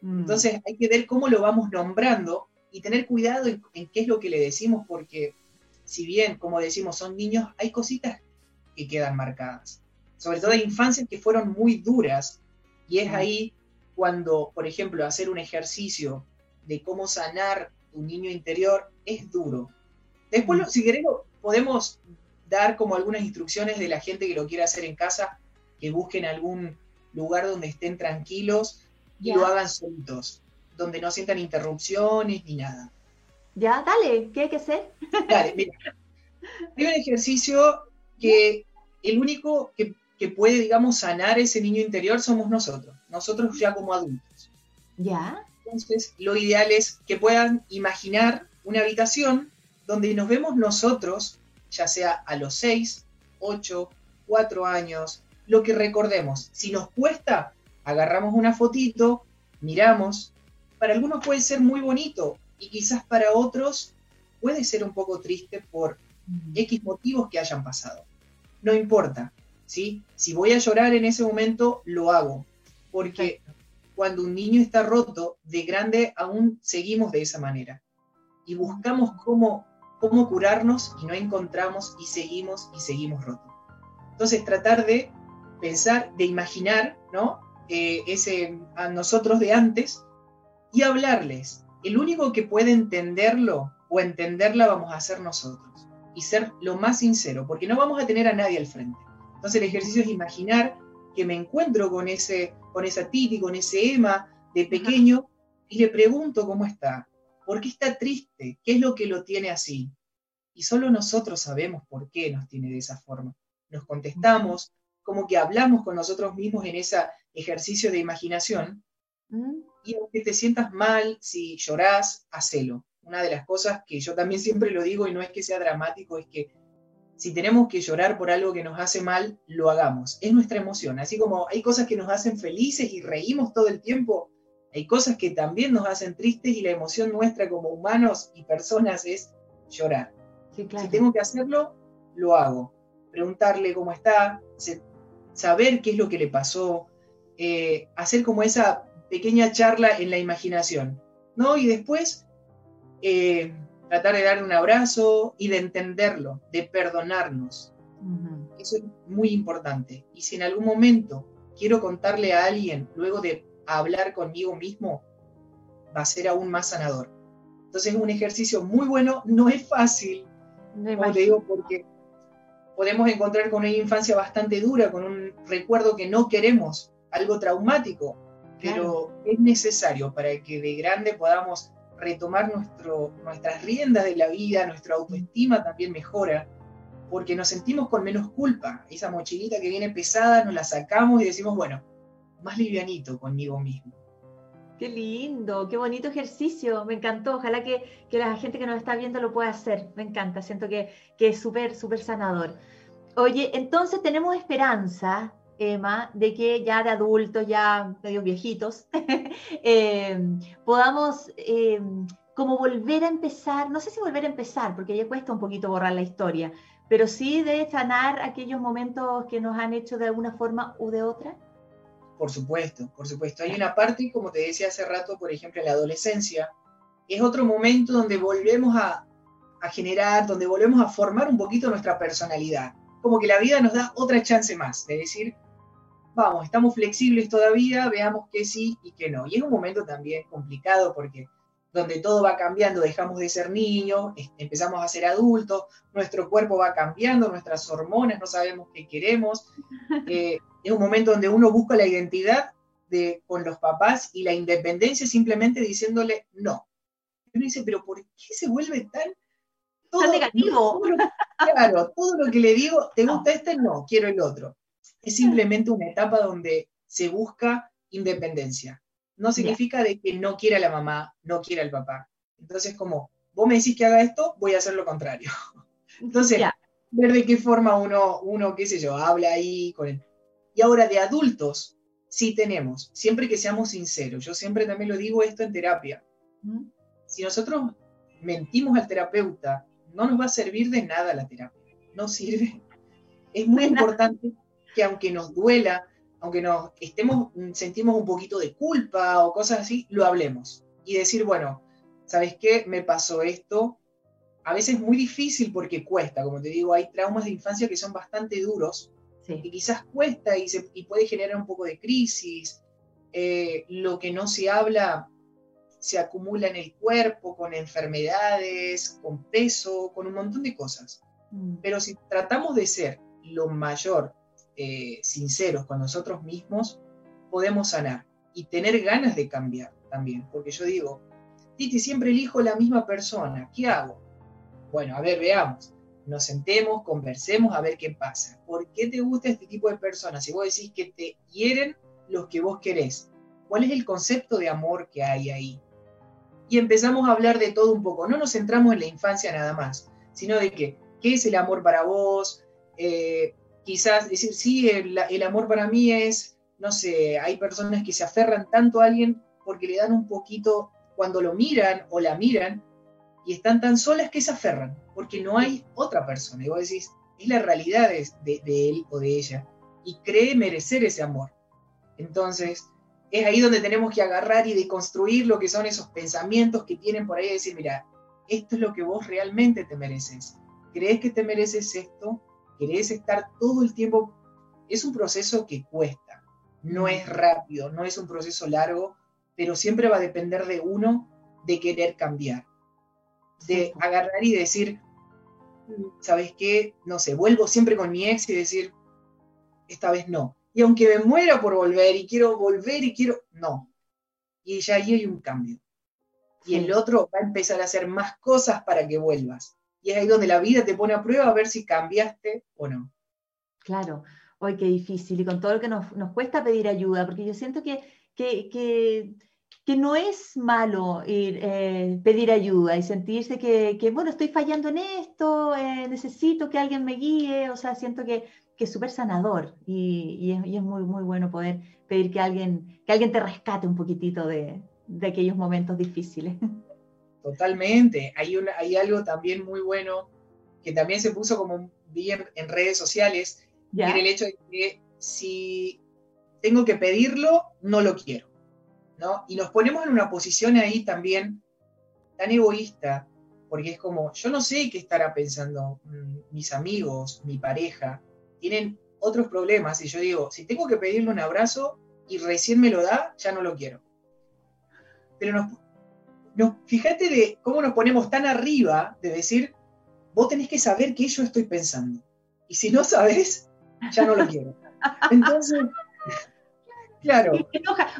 [SPEAKER 2] Mm. Entonces hay que ver cómo lo vamos nombrando y tener cuidado en, qué es lo que le decimos, porque si bien, como decimos, son niños, hay cositas que quedan marcadas. Sobre todo hay infancias que fueron muy duras y es mm. ahí cuando, por ejemplo, hacer un ejercicio de cómo sanar tu niño interior es duro. Después, mm. si queremos, podemos dar como algunas instrucciones de la gente que lo quiera hacer en casa, que busquen algún lugar donde estén tranquilos y lo hagan solitos, donde no sientan interrupciones ni nada.
[SPEAKER 1] Ya, dale, ¿qué hay que hacer?
[SPEAKER 2] Dale, mira. Hay un ejercicio que el único que, que puede, digamos, sanar ese niño interior somos nosotros, nosotros ya como adultos.
[SPEAKER 1] Ya.
[SPEAKER 2] Entonces, lo ideal es que puedan imaginar una habitación donde nos vemos nosotros, ya sea a los 6, 8, 4 años, lo que recordemos. Si nos cuesta, agarramos una fotito, miramos. Para algunos puede ser muy bonito y quizás para otros puede ser un poco triste por X motivos que hayan pasado. No importa, ¿sí? Si voy a llorar en ese momento, lo hago, porque cuando un niño está roto, de grande aún seguimos de esa manera. Y buscamos cómo, cómo curarnos y no encontramos y seguimos y seguimos rotos. Entonces tratar de pensar, de imaginar, ¿no? Eh, ese, a nosotros de antes y hablarles. El único que puede entenderlo o entenderla vamos a ser nosotros y ser lo más sincero, porque no vamos a tener a nadie al frente. Entonces el ejercicio es imaginar que me encuentro con, ese, con esa Titi, con ese Emma, de pequeño y le pregunto cómo está, por qué está triste, qué es lo que lo tiene así. Y solo nosotros sabemos por qué nos tiene de esa forma. Nos contestamos, como que hablamos con nosotros mismos en ese ejercicio de imaginación. Y aunque te sientas mal, si llorás, hacelo. Una de las cosas que yo también siempre lo digo y no es que sea dramático, es que si tenemos que llorar por algo que nos hace mal, lo hagamos. Es nuestra emoción. Así como hay cosas que nos hacen felices y reímos todo el tiempo, hay cosas que también nos hacen tristes y la emoción nuestra como humanos y personas es llorar. Si tengo que hacerlo, lo hago. Preguntarle cómo está, saber qué es lo que le pasó, eh, hacer como esa pequeña charla en la imaginación, ¿no? Y después eh, tratar de darle un abrazo y de entenderlo, de perdonarnos. Eso es muy importante. Y si en algún momento quiero contarle a alguien, luego de hablar conmigo mismo, va a ser aún más sanador. Entonces es un ejercicio muy bueno, no es fácil, como te digo, porque podemos encontrar con una infancia bastante dura, con un recuerdo que no queremos, algo traumático, pero es necesario para que de grande podamos retomar nuestro, nuestras riendas de la vida, nuestra autoestima también mejora, porque nos sentimos con menos culpa. Esa mochilita que viene pesada nos la sacamos y decimos, bueno, más livianito conmigo mismo.
[SPEAKER 1] Qué lindo, qué bonito ejercicio, me encantó. Ojalá que, la gente que nos está viendo lo pueda hacer. Me encanta, siento que, que es súper, súper sanador. Oye, entonces tenemos esperanza Emma, de que ya de adultos, ya medio viejitos, em, podamos em, como volver a empezar, no sé si volver a empezar, porque ya cuesta un poquito borrar la historia, pero sí de sanar aquellos momentos que nos han hecho de alguna forma u de otra.
[SPEAKER 2] Por supuesto, por supuesto. Hay una parte, como te decía hace rato, por ejemplo, en la adolescencia, es otro momento donde volvemos a, generar, donde volvemos a formar un poquito nuestra personalidad. Como que la vida nos da otra chance más de decir, vamos, estamos flexibles todavía, veamos qué sí y qué no. Y es un momento también complicado porque donde todo va cambiando, dejamos de ser niños, empezamos a ser adultos, nuestro cuerpo va cambiando, nuestras hormonas, no sabemos qué queremos. Eh, es un momento donde uno busca la identidad de, con los papás y la independencia simplemente diciéndole no. Y uno dice, pero ¿por qué se vuelve tan...
[SPEAKER 1] Todo, negativo.
[SPEAKER 2] claro, todo lo que le digo, ¿te gusta este? No, quiero el otro es simplemente una etapa donde se busca independencia. No significa de que no quiera la mamá, no quiera el papá. Entonces, como vos me decís que haga esto, voy a hacer lo contrario. Entonces, ver de qué forma uno, uno, qué sé yo, habla ahí con él. Y ahora de adultos, sí tenemos, siempre que seamos sinceros. Yo siempre también lo digo esto en terapia. Si nosotros mentimos al terapeuta, no nos va a servir de nada la terapia. No sirve. Es muy importante que aunque nos duela, aunque nos estemos, sentimos un poquito de culpa o cosas así, lo hablemos. Y decir, bueno, ¿sabes qué? Me pasó esto. A veces es muy difícil porque cuesta, como te digo, hay traumas de infancia que son bastante duros, y que quizás cuesta y, se, puede generar un poco de crisis. Eh, lo que no se habla se acumula en el cuerpo con enfermedades, con peso, con un montón de cosas. Mm. Pero si tratamos de ser lo mayor eh, sinceros con nosotros mismos, podemos sanar y tener ganas de cambiar también. Porque yo digo, Titi, siempre elijo la misma persona, ¿qué hago? Bueno, a ver, veamos. Nos sentemos, conversemos a ver qué pasa. ¿Por qué te gusta este tipo de personas? Si vos decís que te quieren los que vos querés, ¿cuál es el concepto de amor que hay ahí? Y empezamos a hablar de todo un poco. No nos centramos en la infancia nada más, sino de que, ¿qué es el amor para vos? Eh, quizás decir, sí, el, amor para mí es, no sé, hay personas que se aferran tanto a alguien porque le dan un poquito, cuando lo miran o la miran, y están tan solas que se aferran, porque no hay otra persona. Y vos decís, es la realidad de, de él o de ella, y cree merecer ese amor. Entonces, es ahí donde tenemos que agarrar y deconstruir lo que son esos pensamientos que tienen por ahí y decir, mira, esto es lo que vos realmente te mereces. ¿Crees que te mereces esto? Querés estar todo el tiempo, es un proceso que cuesta, no es rápido, no es un proceso largo, pero siempre va a depender de uno de querer cambiar, de agarrar y decir, ¿sabes qué? No sé, vuelvo siempre con mi ex y decir, esta vez no. Y aunque me muera por volver y quiero volver y quiero, no. y ya ahí hay un cambio. Y el otro va a empezar a hacer más cosas para que vuelvas. Es ahí donde la vida te pone a prueba a ver si cambiaste o no.
[SPEAKER 1] Claro, hoy qué difícil. Y con todo lo que nos, cuesta pedir ayuda, porque yo siento que, que, que, no es malo ir, eh, pedir ayuda y sentirse que, que, bueno, estoy fallando en esto, eh, necesito que alguien me guíe, o sea, siento que, que es súper sanador y, y, es, y, es, muy, muy bueno poder pedir que alguien, que alguien te rescate un poquitito de, de aquellos momentos difíciles.
[SPEAKER 2] Totalmente. Hay, una, hay algo también muy bueno que también se puso como bien en redes sociales, que era el hecho de que si tengo que pedirlo, no lo quiero. ¿no? Y nos ponemos en una posición ahí también tan egoísta, porque es como, yo no sé qué estará pensando mm, mis amigos, mi pareja, tienen otros problemas y yo digo, si tengo que pedirle un abrazo y recién me lo da, ya no lo quiero. Pero nos, fíjate de cómo nos ponemos tan arriba de decir, vos tenés que saber qué yo estoy pensando. Y si no sabes, ya no lo quiero. Entonces, claro.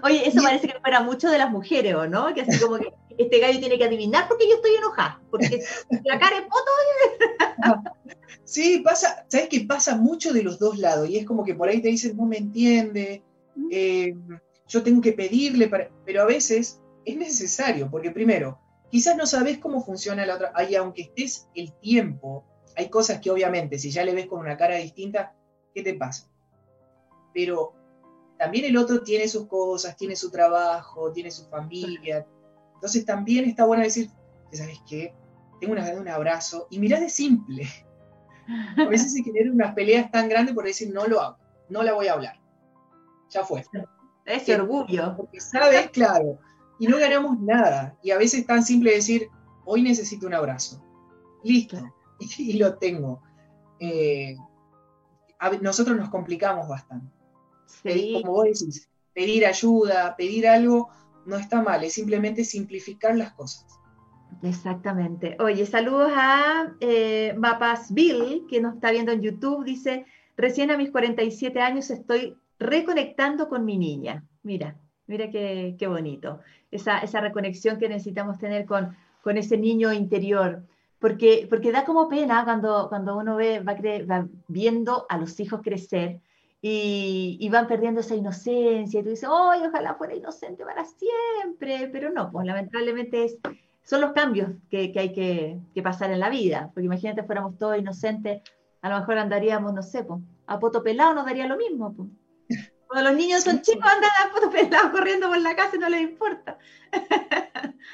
[SPEAKER 1] Oye, eso parece que fuera mucho de las mujeres, ¿o no? Que así como que este gallo tiene que adivinar porque yo estoy enojada, porque la cara es poto.
[SPEAKER 2] sí, pasa, ¿sabes qué? Pasa mucho de los dos lados, y es como que por ahí te dicen, no me entiende, eh, yo tengo que pedirle, pero a veces es necesario, porque primero, quizás no sabes cómo funciona la otra, y aunque estés el tiempo, hay cosas que obviamente, si ya le ves con una cara distinta, ¿qué te pasa? Pero también el otro tiene sus cosas, tiene su trabajo, tiene su familia. Entonces también está bueno decir, ¿sabes qué? Tengo una de un abrazo. Y mirá de simple. A veces se generan unas peleas tan grandes por decir, no lo hago, no la voy a hablar. Ya fue.
[SPEAKER 1] Ese orgullo.
[SPEAKER 2] Porque sabes, claro, y no ganamos nada. Y a veces es tan simple decir, hoy necesito un abrazo. Listo. Y, lo tengo. Eh, nosotros nos complicamos bastante. Sí. Como vos decís, pedir ayuda, pedir algo, no está mal, es simplemente simplificar las cosas.
[SPEAKER 1] Exactamente. Oye, saludos a eh, Mapas Bill, que nos está viendo en YouTube. Dice, recién a mis 47 años estoy reconectando con mi niña. Mira, mira qué, qué bonito esa, esa reconexión que necesitamos tener con, con ese niño interior. Porque, porque da como pena cuando, cuando uno ve, va, va viendo a los hijos crecer y, y, van perdiendo esa inocencia y tú dices, ¡ay, ojalá fuera inocente para siempre! Pero no, pues lamentablemente es, son los cambios que, que hay que, que, pasar en la vida. Porque imagínate, fuéramos todos inocentes, a lo mejor andaríamos, no sé, pues, a poto pelado nos daría lo mismo. Pues. Cuando los niños son chicos, andan pelados corriendo por la casa y no les importa.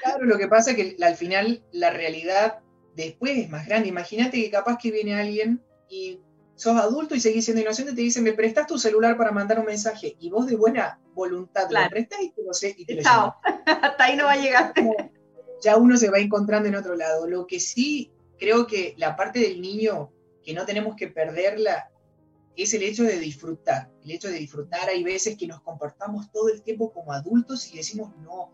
[SPEAKER 2] Claro, lo que pasa es que al final la realidad después es más grande. Imagínate que capaz que viene alguien y sos adulto y seguís siendo inocente y te dicen, me prestas tu celular para mandar un mensaje. Y vos de buena voluntad lo prestas y te lo sé y te lo Chao.
[SPEAKER 1] Hasta ahí no va a llegar.
[SPEAKER 2] Ya uno se va encontrando en otro lado. Lo que sí creo que la parte del niño que no tenemos que perderla es el hecho de disfrutar. El hecho de disfrutar, hay veces que nos comportamos todo el tiempo como adultos y decimos, no,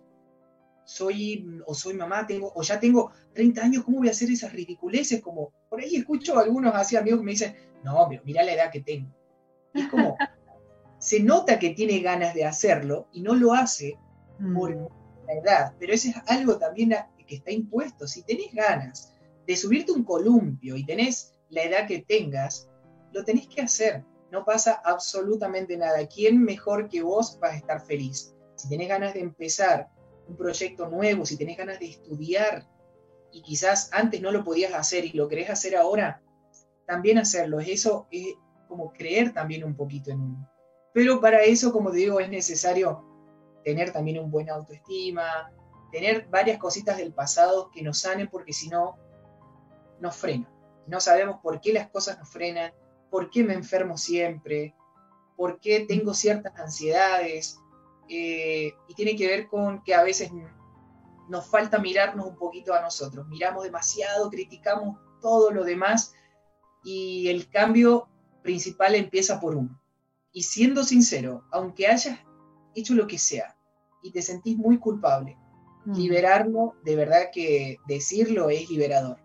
[SPEAKER 2] soy o soy mamá, tengo, o ya tengo 30 años, ¿cómo voy a hacer esas ridiculeces? Como por ahí escucho a algunos así amigos que me dicen, no, pero mira la edad que tengo. es como, se nota que tiene ganas de hacerlo y no lo hace por mm. la edad, pero eso es algo también que está impuesto. Si tenés ganas de subirte un columpio y tenés la edad que tengas, lo tenés que hacer. No pasa absolutamente nada. ¿Quién mejor que vos va a estar feliz? Si tenés ganas de empezar un proyecto nuevo, si tenés ganas de estudiar y quizás antes no lo podías hacer y lo querés hacer ahora, también hacerlo. Eso es como creer también un poquito en uno. Pero para eso, como te digo, es necesario tener también un buen autoestima, tener varias cositas del pasado que nos sanen porque si no, nos frenan. No sabemos por qué las cosas nos frenan, por qué me enfermo siempre, por qué tengo ciertas ansiedades, eh, y tiene que ver con que a veces nos falta mirarnos un poquito a nosotros, miramos demasiado, criticamos todo lo demás y el cambio principal empieza por uno. Y siendo sincero, aunque hayas hecho lo que sea y te sentís muy culpable, mm. liberarlo, de verdad que decirlo es liberador.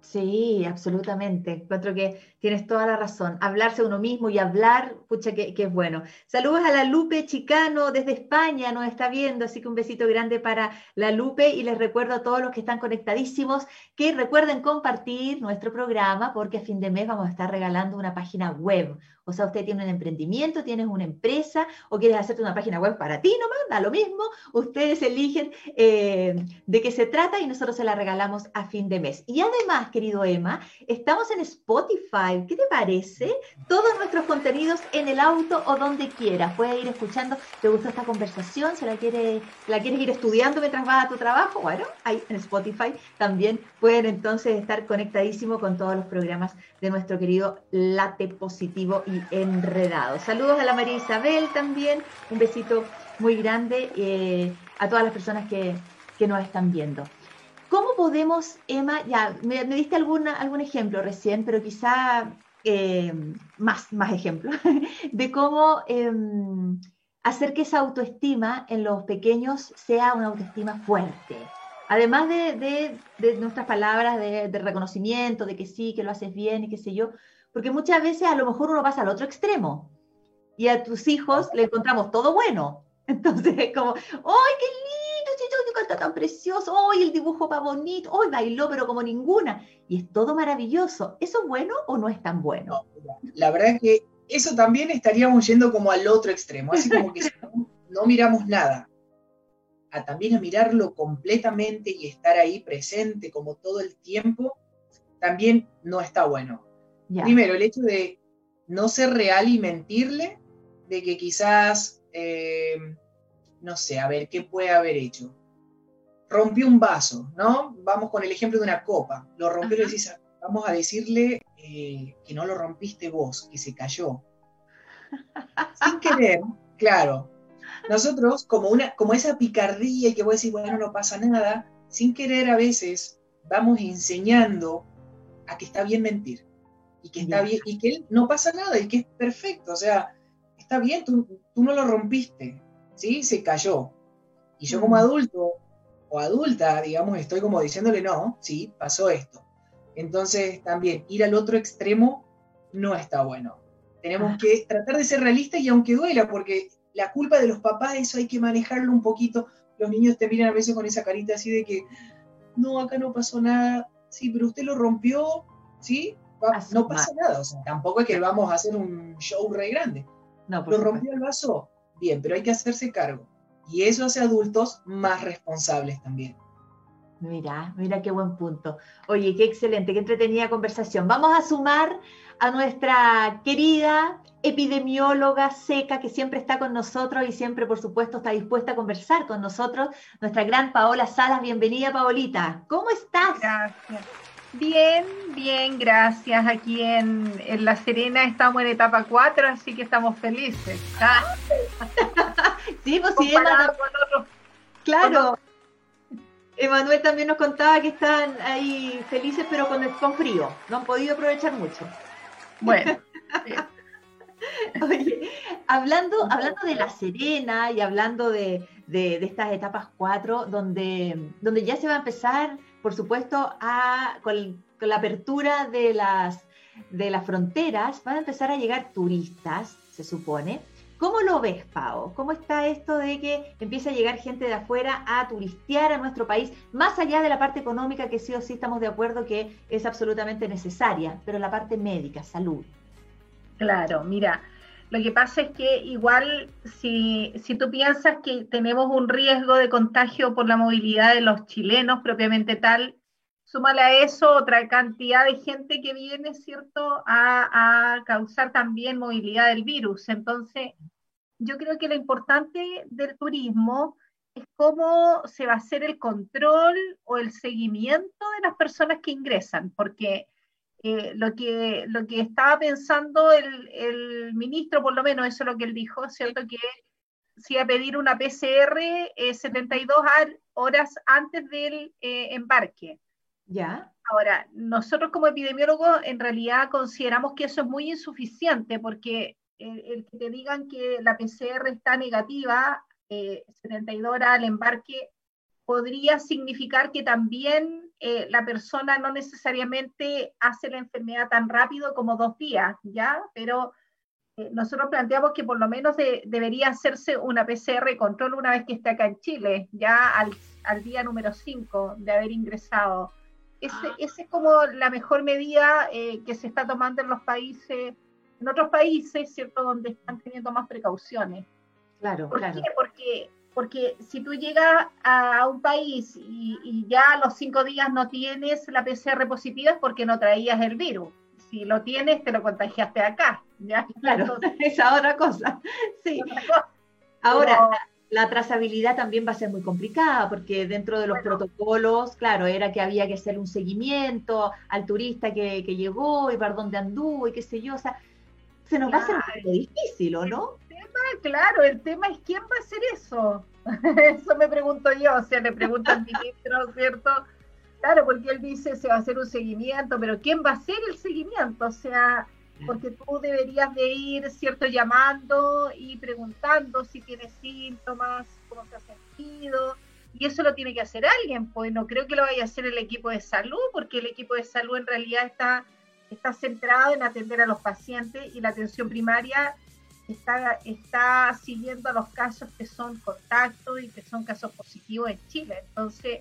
[SPEAKER 1] Sí, absolutamente. Encuentro que, Tienes toda la razón. Hablarse uno mismo y hablar, pucha, que, es bueno. Saludos a la Lupe Chicano desde España, nos está viendo, así que un besito grande para la Lupe y les recuerdo a todos los que están conectadísimos que recuerden compartir nuestro programa porque a fin de mes vamos a estar regalando una página web, o sea, usted tiene un emprendimiento, tienes una empresa o quieres hacerte una página web para ti nomás, da lo mismo. Ustedes eligen eh, de qué se trata y nosotros se la regalamos a fin de mes. Y además, querido Emma, estamos en Spotify. ¿Qué te parece? Todos nuestros contenidos en el auto o donde quieras. Puedes ir escuchando. ¿Te gustó esta conversación? ¿Se la, quiere, la quieres ir estudiando mientras vas a tu trabajo? Bueno, ahí en Spotify también pueden entonces estar conectadísimos con todos los programas de nuestro querido Late Positivo y Enredado. Saludos a la María Isabel también, un besito muy grande eh, a todas las personas que, nos están viendo. ¿Cómo podemos, Emma, ya me, diste alguna, algún ejemplo recién, pero quizá eh, más, más ejemplos, de cómo em, hacer que esa autoestima en los pequeños sea una autoestima fuerte? Además de, nuestras palabras de, de, reconocimiento, de que sí, que lo haces bien y qué sé yo, porque muchas veces a lo mejor uno pasa al otro extremo y a tus hijos le encontramos todo bueno. Entonces es como, ¡ay, qué! ¡Qué canta tan precioso! ¡Ay, el dibujo va bonito! ¡Ay, bailó pero como ninguna! Y es todo maravilloso. ¿Eso es bueno o no es tan bueno?
[SPEAKER 2] la verdad es que eso también estaríamos yendo como al otro extremo, así como que no, no miramos nada, a también a mirarlo completamente y estar ahí presente como todo el tiempo, también no está bueno. Primero, el hecho de no ser real y mentirle, de que quizás, eh, no sé, a ver, ¿qué puede haber hecho? Rompió un vaso, ¿no? Vamos con el ejemplo de una copa. Lo rompió y le decís, vamos a decirle eh, que no lo rompiste vos, que se cayó. Sin querer, claro. Nosotros, como, una, como esa picardía y que vos decís, bueno, no pasa nada, sin querer a veces vamos enseñando a que está bien mentir y que está bien, y que no pasa nada, y que es perfecto, o sea, está bien, tú, tú no lo rompiste, ¿sí? Se cayó. Y yo como adulto o adulta, digamos, estoy como diciéndole, no, sí, pasó esto. Entonces, también ir al otro extremo no está bueno. Tenemos que tratar de ser realistas y aunque duela, porque la culpa de los papás, eso hay que manejarlo un poquito. Los niños te miran a veces con esa carita así de que, no, acá no pasó nada, sí, pero usted lo rompió, ¿sí? no pasa nada, o sea, tampoco es que vamos a hacer un show re grande. No, Lo rompió el vaso, bien, pero hay que hacerse cargo. Y eso hace adultos más responsables también.
[SPEAKER 1] Mira, mira qué buen punto. Oye, qué excelente, qué entretenida conversación. Vamos a sumar a nuestra querida epidemióloga seca que siempre está con nosotros y siempre, por supuesto, está dispuesta a conversar con nosotros, nuestra gran Paola Salas. Bienvenida, Paolita. ¿Cómo estás?
[SPEAKER 3] Gracias. Bien, bien, gracias. Aquí en, La Serena estamos en etapa 4, así que estamos felices. ¿ah?
[SPEAKER 1] sí, pues sí, Claro. Emanuel también nos contaba que están ahí felices, pero con, con frío. No han podido aprovechar mucho.
[SPEAKER 3] Bueno.
[SPEAKER 1] Oye, hablando, hablando de La Serena y hablando de, de, de estas etapas 4, donde, donde ya se va a empezar por supuesto, con, la apertura de las, de las fronteras, van a empezar a llegar turistas, se supone. ¿Cómo lo ves, Pau? ¿Cómo está esto de que empiece a llegar gente de afuera a turistear a nuestro país, más allá de la parte económica, que sí o sí estamos de acuerdo que es absolutamente necesaria, pero la parte médica, salud?
[SPEAKER 3] Claro, mira, lo que pasa es que igual si, si tú piensas que tenemos un riesgo de contagio por la movilidad de los chilenos propiamente tal, súmale a eso otra cantidad de gente que viene, ¿cierto?, a, a causar también movilidad del virus. Entonces, yo creo que lo importante del turismo es cómo se va a hacer el control o el seguimiento de las personas que ingresan, porque eh, lo, que, lo que estaba pensando el, ministro, por lo menos eso es lo que él dijo, ¿cierto? Que si iba a pedir una PCR 72 eh, horas antes del eh, embarque.
[SPEAKER 1] Ya.
[SPEAKER 3] Ahora, nosotros como epidemiólogos en realidad consideramos que eso es muy insuficiente porque el, que te digan que la PCR está negativa 72 horas al embarque podría significar que también eh, la persona no necesariamente hace la enfermedad tan rápido como dos días, ¿ya? Pero eh, nosotros planteamos que por lo menos debería hacerse una PCR control una vez que esté acá en Chile, ya al, al día número 5 de haber ingresado. Ese, ah. Esa es como la mejor medida eh, que se está tomando en los países, en otros países, ¿cierto?, donde están teniendo más precauciones.
[SPEAKER 1] Claro,
[SPEAKER 3] ¿Por
[SPEAKER 1] claro.
[SPEAKER 3] qué? Porque, porque si tú llegas a un país y, y ya a los cinco días no tienes la PCR positiva es porque no traías el virus si lo tienes, te lo contagiaste acá. ¿ya?
[SPEAKER 1] Claro, esa otra cosa. Sí. Ahora, la, trazabilidad también va a ser muy complicada porque dentro de los protocolos, claro, era que había que hacer un seguimiento al turista que, llegó y para dónde anduvo y qué sé yo. O sea, se nos va a hacer un poco difícil, ¿o no?
[SPEAKER 3] Claro, el tema es quién va a hacer eso. eso me pregunto yo, o sea, le pregunto al ministro, ¿cierto? Claro, porque él dice se va a hacer un seguimiento, pero ¿quién va a hacer el seguimiento? O sea, porque tú deberías de ir, ¿cierto?, llamando y preguntando si tiene síntomas, cómo se ha sentido, y eso lo tiene que hacer alguien, pues no creo que lo vaya a hacer el equipo de salud, porque el equipo de salud en realidad está, está centrado en atender a los pacientes y la atención primaria está, está siguiendo los casos que son contactos y que son casos positivos en Chile. Entonces,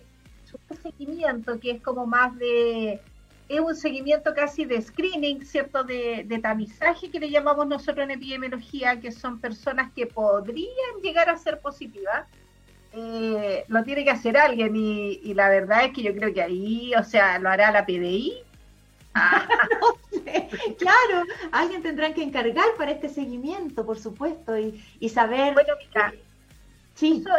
[SPEAKER 3] un seguimiento que es como más de, es un seguimiento casi de screening, ¿cierto? De, tamizaje que le llamamos nosotros en epidemiología, que son personas que podrían llegar a ser positivas. Eh, lo tiene que hacer alguien y, la verdad es que yo creo que ahí, o sea, lo hará la PDI.
[SPEAKER 1] Ah. Claro, alguien tendrá que encargar para este seguimiento, por supuesto, y, saber.
[SPEAKER 3] Bueno, mira, sí. eso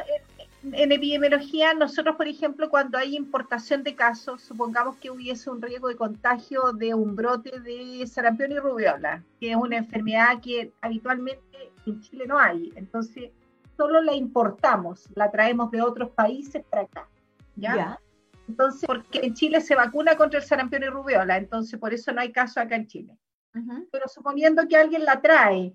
[SPEAKER 3] en epidemiología, nosotros, por ejemplo, cuando hay importación de casos, supongamos que hubiese un riesgo de contagio de un brote de sarampión y rubiola, que es una enfermedad que habitualmente en Chile no hay. Entonces, solo la importamos, la traemos de otros países para acá. ¿Ya? Entonces, porque en Chile se vacuna contra el sarampión y rubiola, entonces por eso no hay caso acá en Chile. Pero suponiendo que alguien la trae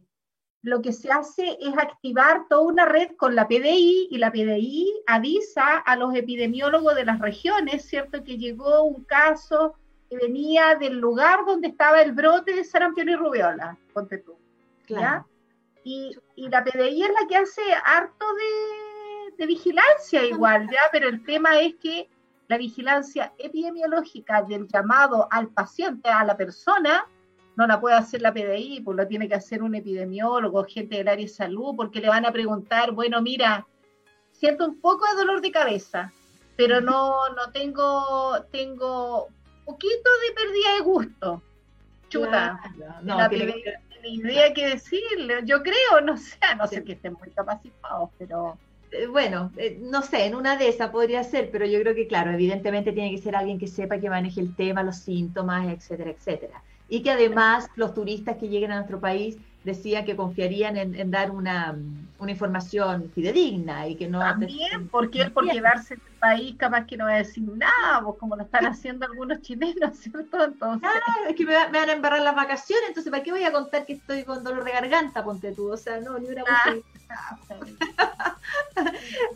[SPEAKER 3] lo que se hace es activar toda una red con la PDI y la PDI avisa a los epidemiólogos de las regiones, ¿cierto? Que llegó un caso que venía del lugar donde estaba el brote de sarampión y rubiola, ponte tú. Claro. Y, la PDI es la que hace harto de, de vigilancia igual, ¿ya? Pero el tema es que la vigilancia epidemiológica del llamado al paciente, a la persona, no la puede hacer la PDI, pues lo tiene que hacer un epidemiólogo, gente del área de salud, porque le van a preguntar, bueno, mira, siento un poco de dolor de cabeza, pero no, no tengo, tengo poquito de pérdida de gusto. Chuta, no, la PDI ni idea que decirle, yo creo, no sé, no sé que estén muy capacitados, pero
[SPEAKER 1] bueno, eh, no sé, en una de esas podría ser, pero yo creo que, claro, evidentemente tiene que ser alguien que sepa que maneje el tema, los síntomas, etcétera, etcétera. Y que además los turistas que lleguen a nuestro país decían que confiarían en, dar una, información fidedigna y que no...
[SPEAKER 3] También, porque él por quedarse en el país capaz que no va a decir nada, pues como lo están haciendo algunos chilenos, ¿cierto?
[SPEAKER 1] Entonces... Claro, es que me, van a embarrar las vacaciones, entonces ¿para qué voy a contar que estoy con dolor de garganta, ponte tú? O sea, no, ni una...
[SPEAKER 3] Ah,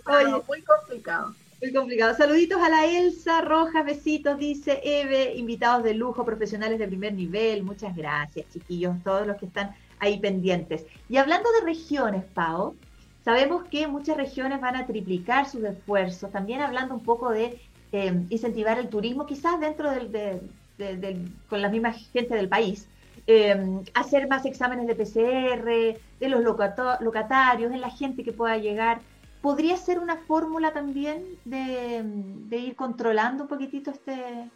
[SPEAKER 3] Oye, muy complicado.
[SPEAKER 1] Muy complicado. Saluditos a la Elsa Rojas, besitos, dice Eve, invitados de lujo, profesionales de primer nivel. Muchas gracias, chiquillos, todos los que están ahí pendientes. Y hablando de regiones, Pau, sabemos que muchas regiones van a triplicar sus esfuerzos, también hablando un poco de eh, incentivar el turismo, quizás dentro del, con la misma gente del país. Eh, hacer más exámenes de PCR, de los locatarios, en la gente que pueda llegar ¿Podría ser una fórmula también de, ir controlando un poquitito este,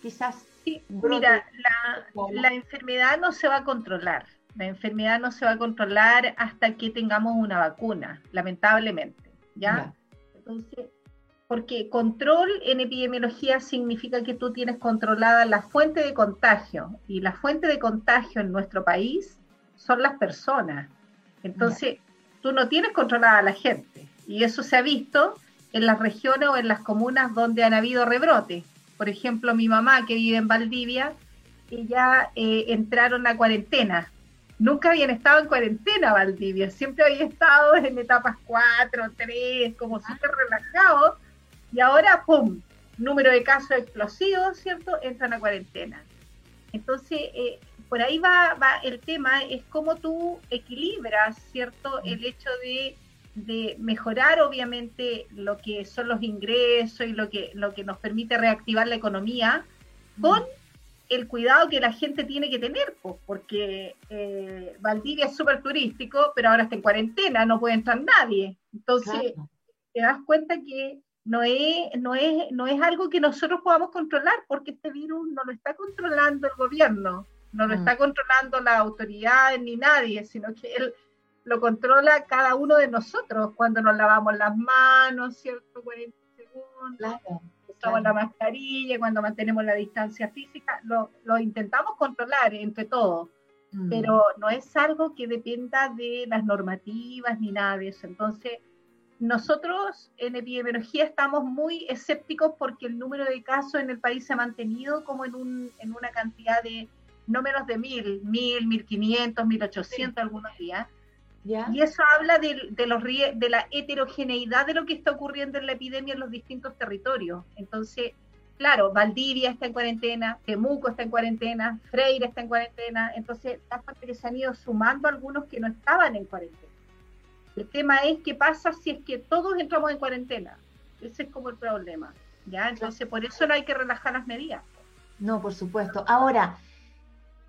[SPEAKER 1] quizás?
[SPEAKER 3] Sí, mira, la, enfermedad no se va a controlar. La enfermedad no se va a controlar hasta que tengamos una vacuna, lamentablemente. ¿Ya? Entonces, porque control en epidemiología significa que tú tienes controlada la fuente de contagio y la fuente de contagio en nuestro país son las personas. Entonces, tú no tienes controlada a la gente. Y eso se ha visto en las regiones o en las comunas donde han habido rebrotes. Por ejemplo, mi mamá que vive en Valdivia, ella eh, entraron a cuarentena. Nunca habían estado en cuarentena Valdivia, siempre había estado en etapas 4, 3, como súper relajados. Y ahora, ¡pum! número de casos explosivos, ¿cierto? Entran a cuarentena. Entonces, eh, por ahí va, va el tema, es cómo tú equilibras, ¿cierto? El hecho de, mejorar, obviamente, lo que son los ingresos y lo que, lo que nos permite reactivar la economía con el cuidado que la gente tiene que tener, pues, porque eh, Valdivia es súper turístico, pero ahora está en cuarentena, no puede entrar nadie. Entonces, te das cuenta que no es, no, es, no es algo que nosotros podamos controlar, porque este virus no lo está controlando el gobierno, no lo mm. está controlando la autoridad ni nadie, sino que él lo controla cada uno de nosotros cuando nos lavamos las manos, ¿cierto? 40 segundos, usamos la mascarilla, cuando mantenemos la distancia física, lo, lo intentamos controlar entre todos, mm. pero no es algo que dependa de las normativas ni nada de eso. Entonces, nosotros en epidemiología estamos muy escépticos porque el número de casos en el país se ha mantenido como en, un, en una cantidad de no menos de mil, mil, mil quinientos, mil ochocientos algunos días. Y eso habla de, de, los, de la heterogeneidad de lo que está ocurriendo en la epidemia en los distintos territorios. Entonces, claro, Valdivia está en cuarentena, Temuco está en cuarentena, Freire está en cuarentena, entonces que se han ido sumando algunos que no estaban en cuarentena. El tema es qué pasa si es que todos entramos en cuarentena. Ese es como el problema. ¿ya? Entonces, por eso no hay que relajar las medidas.
[SPEAKER 1] No, por supuesto. Ahora,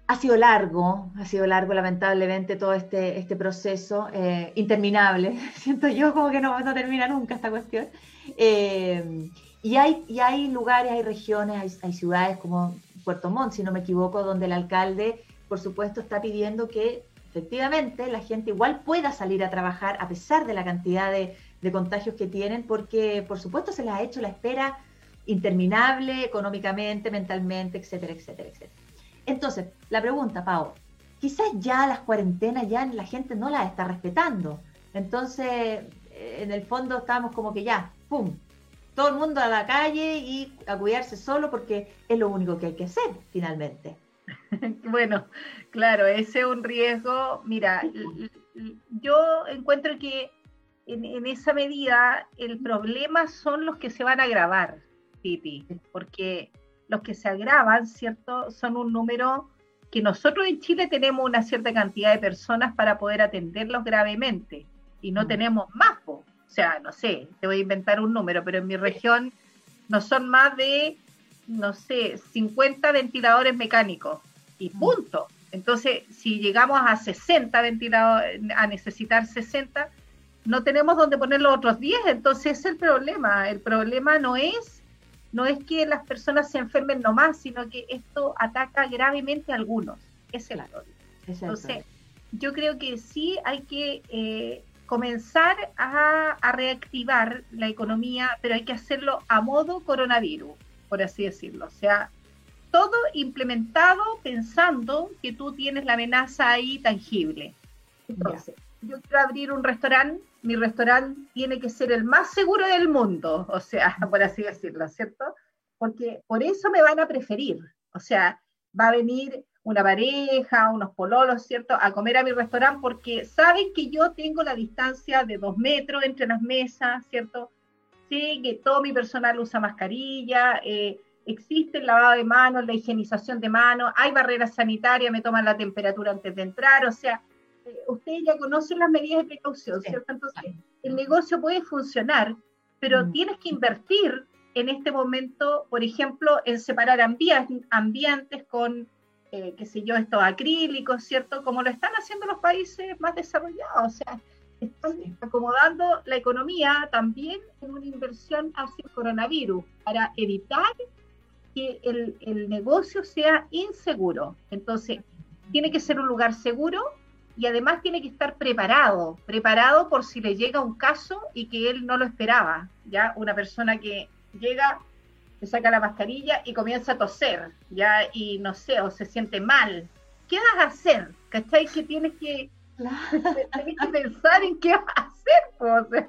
[SPEAKER 1] ha sido largo, ha sido largo lamentablemente todo este, este proceso, eh, interminable. Siento yo como que no, no termina nunca esta cuestión. Eh, y, hay, y hay lugares, hay regiones, hay, hay, ciudades como Puerto Montt, si no me equivoco, donde el alcalde, por supuesto, está pidiendo que efectivamente la gente igual pueda salir a trabajar a pesar de la cantidad de, contagios que tienen, porque por supuesto se les ha hecho la espera interminable económicamente, mentalmente, etcétera, etcétera, etcétera. Entonces, la pregunta, Pau, quizás ya las cuarentenas ya la gente no las está respetando. Entonces, en el fondo estamos como que ya, ¡pum! Todo el mundo a la calle y a cuidarse solo porque es lo único que hay que hacer finalmente.
[SPEAKER 3] bueno, claro, ese es un riesgo. Mira, yo encuentro que en, esa medida el problema son los que se van a agravar, Titi, porque los que se agravan, ¿cierto? Son un número que nosotros en Chile tenemos una cierta cantidad de personas para poder atenderlos gravemente y no mm. tenemos más. O sea, no sé, te voy a inventar un número, pero en mi región no son más de no sé, 50 ventiladores mecánicos y mm. punto. Entonces, si llegamos a 60 ventiladores, a necesitar 60, no tenemos donde poner los otros 10, entonces es el problema. El problema no es, no es que las personas se enfermen nomás, sino que esto ataca gravemente a algunos. Es el problema. Entonces, yo creo que sí hay que eh, comenzar a, a reactivar la economía, pero hay que hacerlo a modo coronavirus por así decirlo. O sea, todo implementado pensando que tú tienes la amenaza ahí tangible. Entonces, yo quiero abrir un restaurante, mi restaurante tiene que ser el más seguro del mundo, o sea, por así decirlo, ¿cierto? Porque por eso me van a preferir. O sea, va a venir una pareja, unos pololos, ¿cierto?, a comer a mi restaurante porque saben que yo tengo la distancia de dos metros entre las mesas, ¿cierto? Que todo mi personal usa mascarilla, eh, existe el lavado de manos, la higienización de manos, hay barreras sanitarias, me toman la temperatura antes de entrar, o sea, eh, ustedes ya conocen las medidas de precaución, ¿cierto? Entonces, el negocio puede funcionar, pero mm. tienes que invertir en este momento, por ejemplo, en separar ambientes con, eh, qué sé yo, estos acrílicos, ¿cierto? Como lo están haciendo los países más desarrollados, o sea, están acomodando la economía también en una inversión hacia el coronavirus para evitar que el, el, negocio sea inseguro. Entonces, tiene que ser un lugar seguro y además tiene que estar preparado, preparado por si le llega un caso y que él no lo esperaba. Ya una persona que llega, se saca la mascarilla y comienza a toser, ya y no o se siente mal. ¿Qué vas a hacer? ¿Cachai? Que tienes que Tienes que pensar en qué vas a hacer,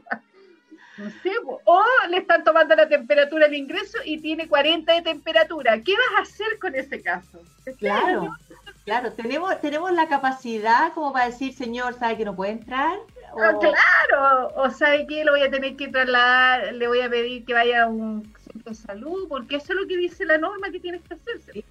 [SPEAKER 3] no sé, o le están tomando la temperatura al ingreso y tiene 40 de temperatura. ¿Qué vas a hacer con ese caso?
[SPEAKER 1] Claro, claro, tenemos, tenemos la capacidad como para decir, señor, ¿sabe que no puede entrar?
[SPEAKER 3] Ah, claro, o sabe que lo voy a tener que trasladar, le voy a pedir que vaya a un centro de salud, porque eso es lo que dice la norma que tienes que hacerse.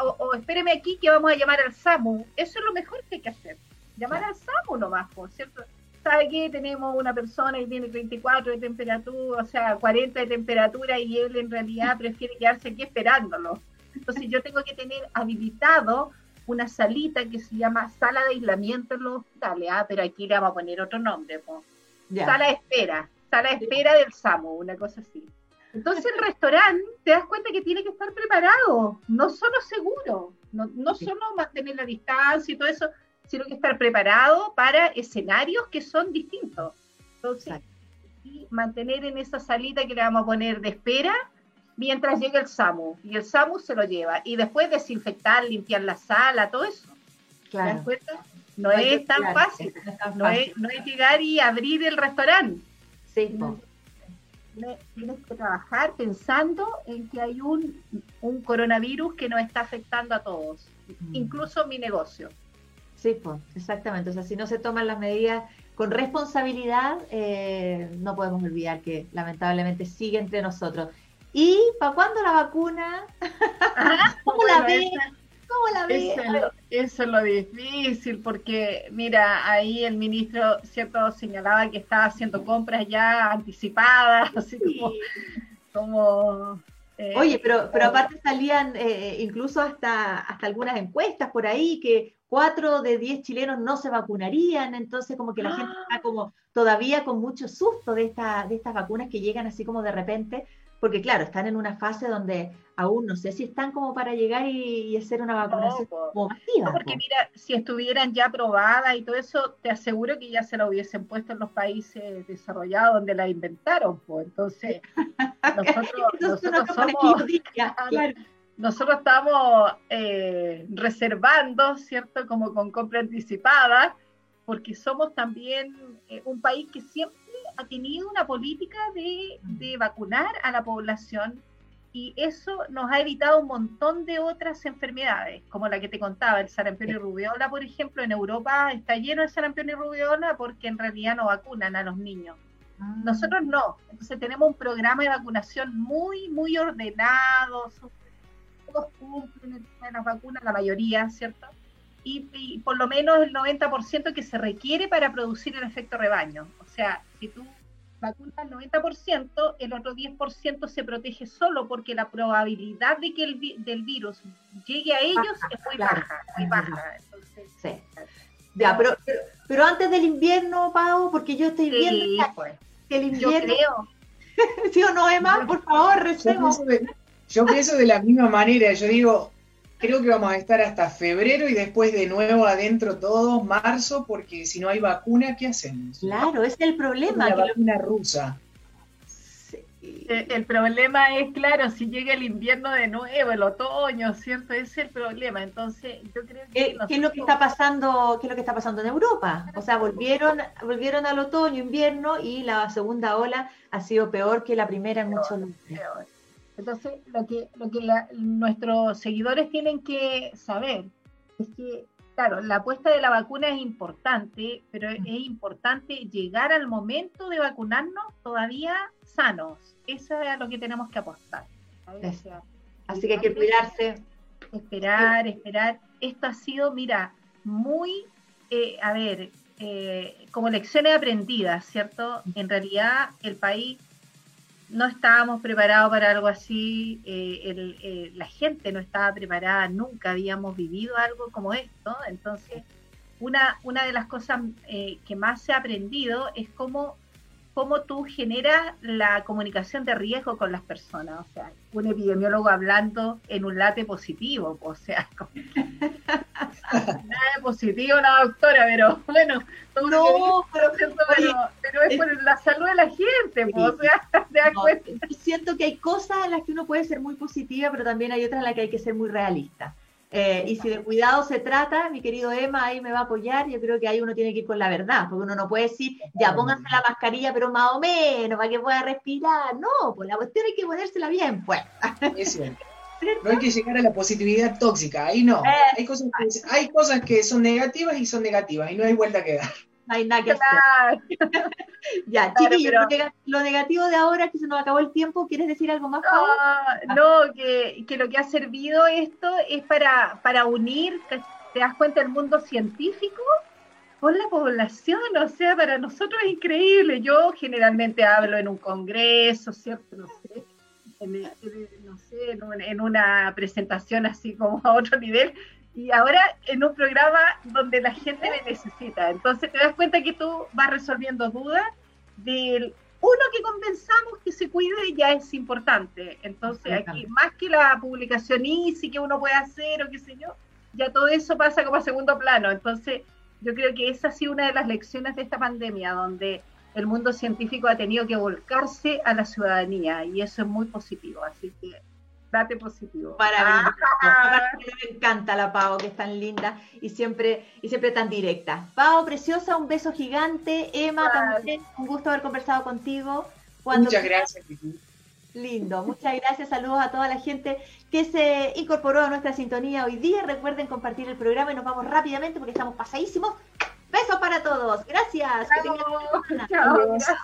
[SPEAKER 3] O, o, espéreme aquí que vamos a llamar al SAMU. Eso es lo mejor que hay que hacer. Llamar al SAMU nomás, por cierto. ¿Sabe qué? Tenemos una persona que tiene 34 de temperatura, o sea, 40 de temperatura y él en realidad prefiere quedarse aquí esperándolo. Entonces yo tengo que tener habilitado una salita que se llama sala de aislamiento en los hospitales, ah, pero aquí le vamos a poner otro nombre, sala de espera, sala de espera del SAMU, una cosa así. Entonces el restaurante te das cuenta que tiene que estar preparado, no solo seguro, no, no solo mantener la distancia y todo eso, sino que estar preparado para escenarios que son distintos. Entonces, y mantener en esa salita que le vamos a poner de espera mientras llega el SAMU. Y el SAMU se lo lleva. Y después desinfectar, limpiar la sala, todo eso. Claro. ¿Te das No, es tan fácil. No, es, no es llegar y abrir el restaurante. Sí, Tienes que trabajar pensando en que hay un, un coronavirus que nos está afectando a todos, mm. incluso mi negocio.
[SPEAKER 1] Sí, pues, exactamente. O sea, si no se toman las medidas con responsabilidad, eh, no podemos olvidar que lamentablemente sigue entre nosotros. ¿Y para cuándo la vacuna? ¿Cómo la ves? ¿Cómo la ves?
[SPEAKER 3] Eso, es lo difícil, porque mira, ahí el ministro, cierto, señalaba que estaba haciendo compras ya anticipadas, así como
[SPEAKER 1] eh, Oye, pero, pero aparte salían eh, incluso hasta, hasta algunas encuestas por ahí que cuatro de diez chilenos no se vacunarían, entonces como que la gente está como todavía con mucho susto de, esta, de estas vacunas que llegan así como de repente, porque claro, están en una fase donde aún no sé si están como para llegar y, hacer una vacunación como masiva.
[SPEAKER 3] porque mira, si estuvieran ya aprobadas y todo eso, te aseguro que ya se la hubiesen puesto en los países desarrollados donde la inventaron, pues entonces nosotros, somos, nosotros estamos eh, reservando, ¿cierto? Como con compra anticipada, porque somos también eh, un país que siempre ha tenido una política de, de, vacunar a la población y eso nos ha evitado un montón de otras enfermedades, como la que te contaba, el sarampión y rubiola, por ejemplo, en Europa está lleno de sarampión y rubiola porque en realidad no vacunan a los niños. Ah. Nosotros no, entonces tenemos un programa de vacunación muy, muy ordenado, todos cumplen las vacunas, la mayoría, ¿cierto? Y, por lo menos el 90% que se requiere para producir el efecto rebaño. O sea, si tú vacunas el 90%, el otro 10% se protege solo porque la probabilidad de que el del virus llegue a ellos es muy baja, muy baja. Entonces,
[SPEAKER 1] sí. Ya, pero, pero, antes del invierno, Pau, porque yo estoy viendo
[SPEAKER 3] pues, que el invierno... Yo
[SPEAKER 1] creo. ¿Sí o no, Emma? Por favor, recemos.
[SPEAKER 2] Yo pienso de la misma manera, yo digo, creo que vamos a estar hasta febrero y después de nuevo adentro todo, marzo, porque si no hay vacuna, ¿qué hacemos?
[SPEAKER 1] Claro, es el problema.
[SPEAKER 2] La vacuna rusa.
[SPEAKER 3] Eh, el problema es, claro, si llega el invierno de nuevo, el otoño, ¿cierto? Ese es el problema. Entonces, yo creo que...
[SPEAKER 1] Eh, ¿Qué, es lo que está pasando, ¿Qué es lo que está pasando en Europa? O sea, volvieron, volvieron al otoño, invierno, y la segunda ola ha sido peor que la primera en muchos lugares.
[SPEAKER 3] Entonces, lo que, lo que nuestros seguidores tienen que saber es que, claro, la apuesta de la vacuna es importante, pero es importante llegar al momento de vacunarnos todavía sanos. Eso es a lo que tenemos que apostar.
[SPEAKER 1] Así que hay que cuidarse.
[SPEAKER 3] Esperar, esperar. Esto ha sido, mira, muy, eh, a ver, eh, como lecciones aprendidas, ¿cierto? En realidad el país no estábamos preparados para algo así, eh, eh, la gente no estaba preparada, nunca habíamos vivido algo como esto, entonces una, una de las cosas eh, que más se ha aprendido es cómo cómo tú generas la comunicación de riesgo con las personas. O sea, un epidemiólogo hablando en un late positivo, o sea, nada de positivo la doctora, pero bueno,
[SPEAKER 1] no, pero,
[SPEAKER 3] pero, es, por la salud de la gente, o sea, te das cuenta.
[SPEAKER 1] Siento que hay cosas en las que uno puede ser muy positiva, pero también hay otras en las que hay que ser muy realista. Eh, y si de cuidado se trata, mi querido Emma ahí me va a apoyar, yo creo que ahí uno tiene que ir con la verdad, porque uno no puede decir, ya pónganse la mascarilla, pero más o menos, para que pueda respirar. No, pues la cuestión hay que ponérsela bien, pues.
[SPEAKER 2] No hay que llegar a la positividad tóxica, ahí no. Hay, cosas que, hay cosas que son negativas y son negativas, y no hay vuelta que dar.
[SPEAKER 1] No hay nada que hacer. ya, chiquillos, lo, negativo de ahora que se nos acabó el tiempo, ¿quieres decir algo más?
[SPEAKER 3] Ah, no, que, lo que ha servido esto es para, para unir, te das cuenta, el mundo científico con la población, o sea, para nosotros es increíble. Yo generalmente hablo en un congreso, ¿cierto? No sé, en, no sé, en, una presentación así como a otro nivel, y ahora en un programa donde la gente me necesita. Entonces te das cuenta que tú vas resolviendo dudas del uno que convenzamos que se cuide ya es importante. Entonces aquí, más que la publicación easy que uno puede hacer o qué sé yo, ya todo eso pasa como a segundo plano. Entonces yo creo que esa ha sido una de las lecciones de esta pandemia, donde el mundo científico ha tenido que volcarse a la ciudadanía y eso es muy positivo. Así que date positivo.
[SPEAKER 1] Maravilloso. Ah. Me encanta la Pau, que es tan linda y siempre, y siempre tan directa. Pau, preciosa, un beso gigante. Emma, también, un gusto haber conversado contigo.
[SPEAKER 2] Muchas gracias,
[SPEAKER 1] Lindo, muchas gracias, saludos a toda la gente que se incorporó a nuestra sintonía hoy día. Recuerden compartir el programa y nos vamos rápidamente porque estamos pasadísimos. Besos para todos, gracias.
[SPEAKER 3] Chao, gracias.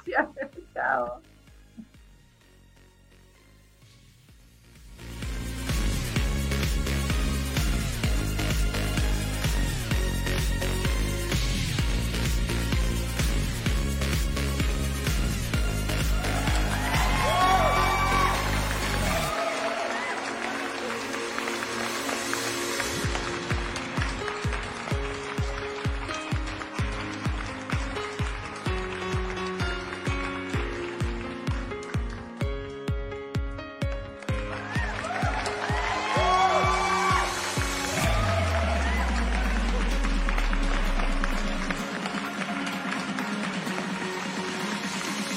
[SPEAKER 3] Chao.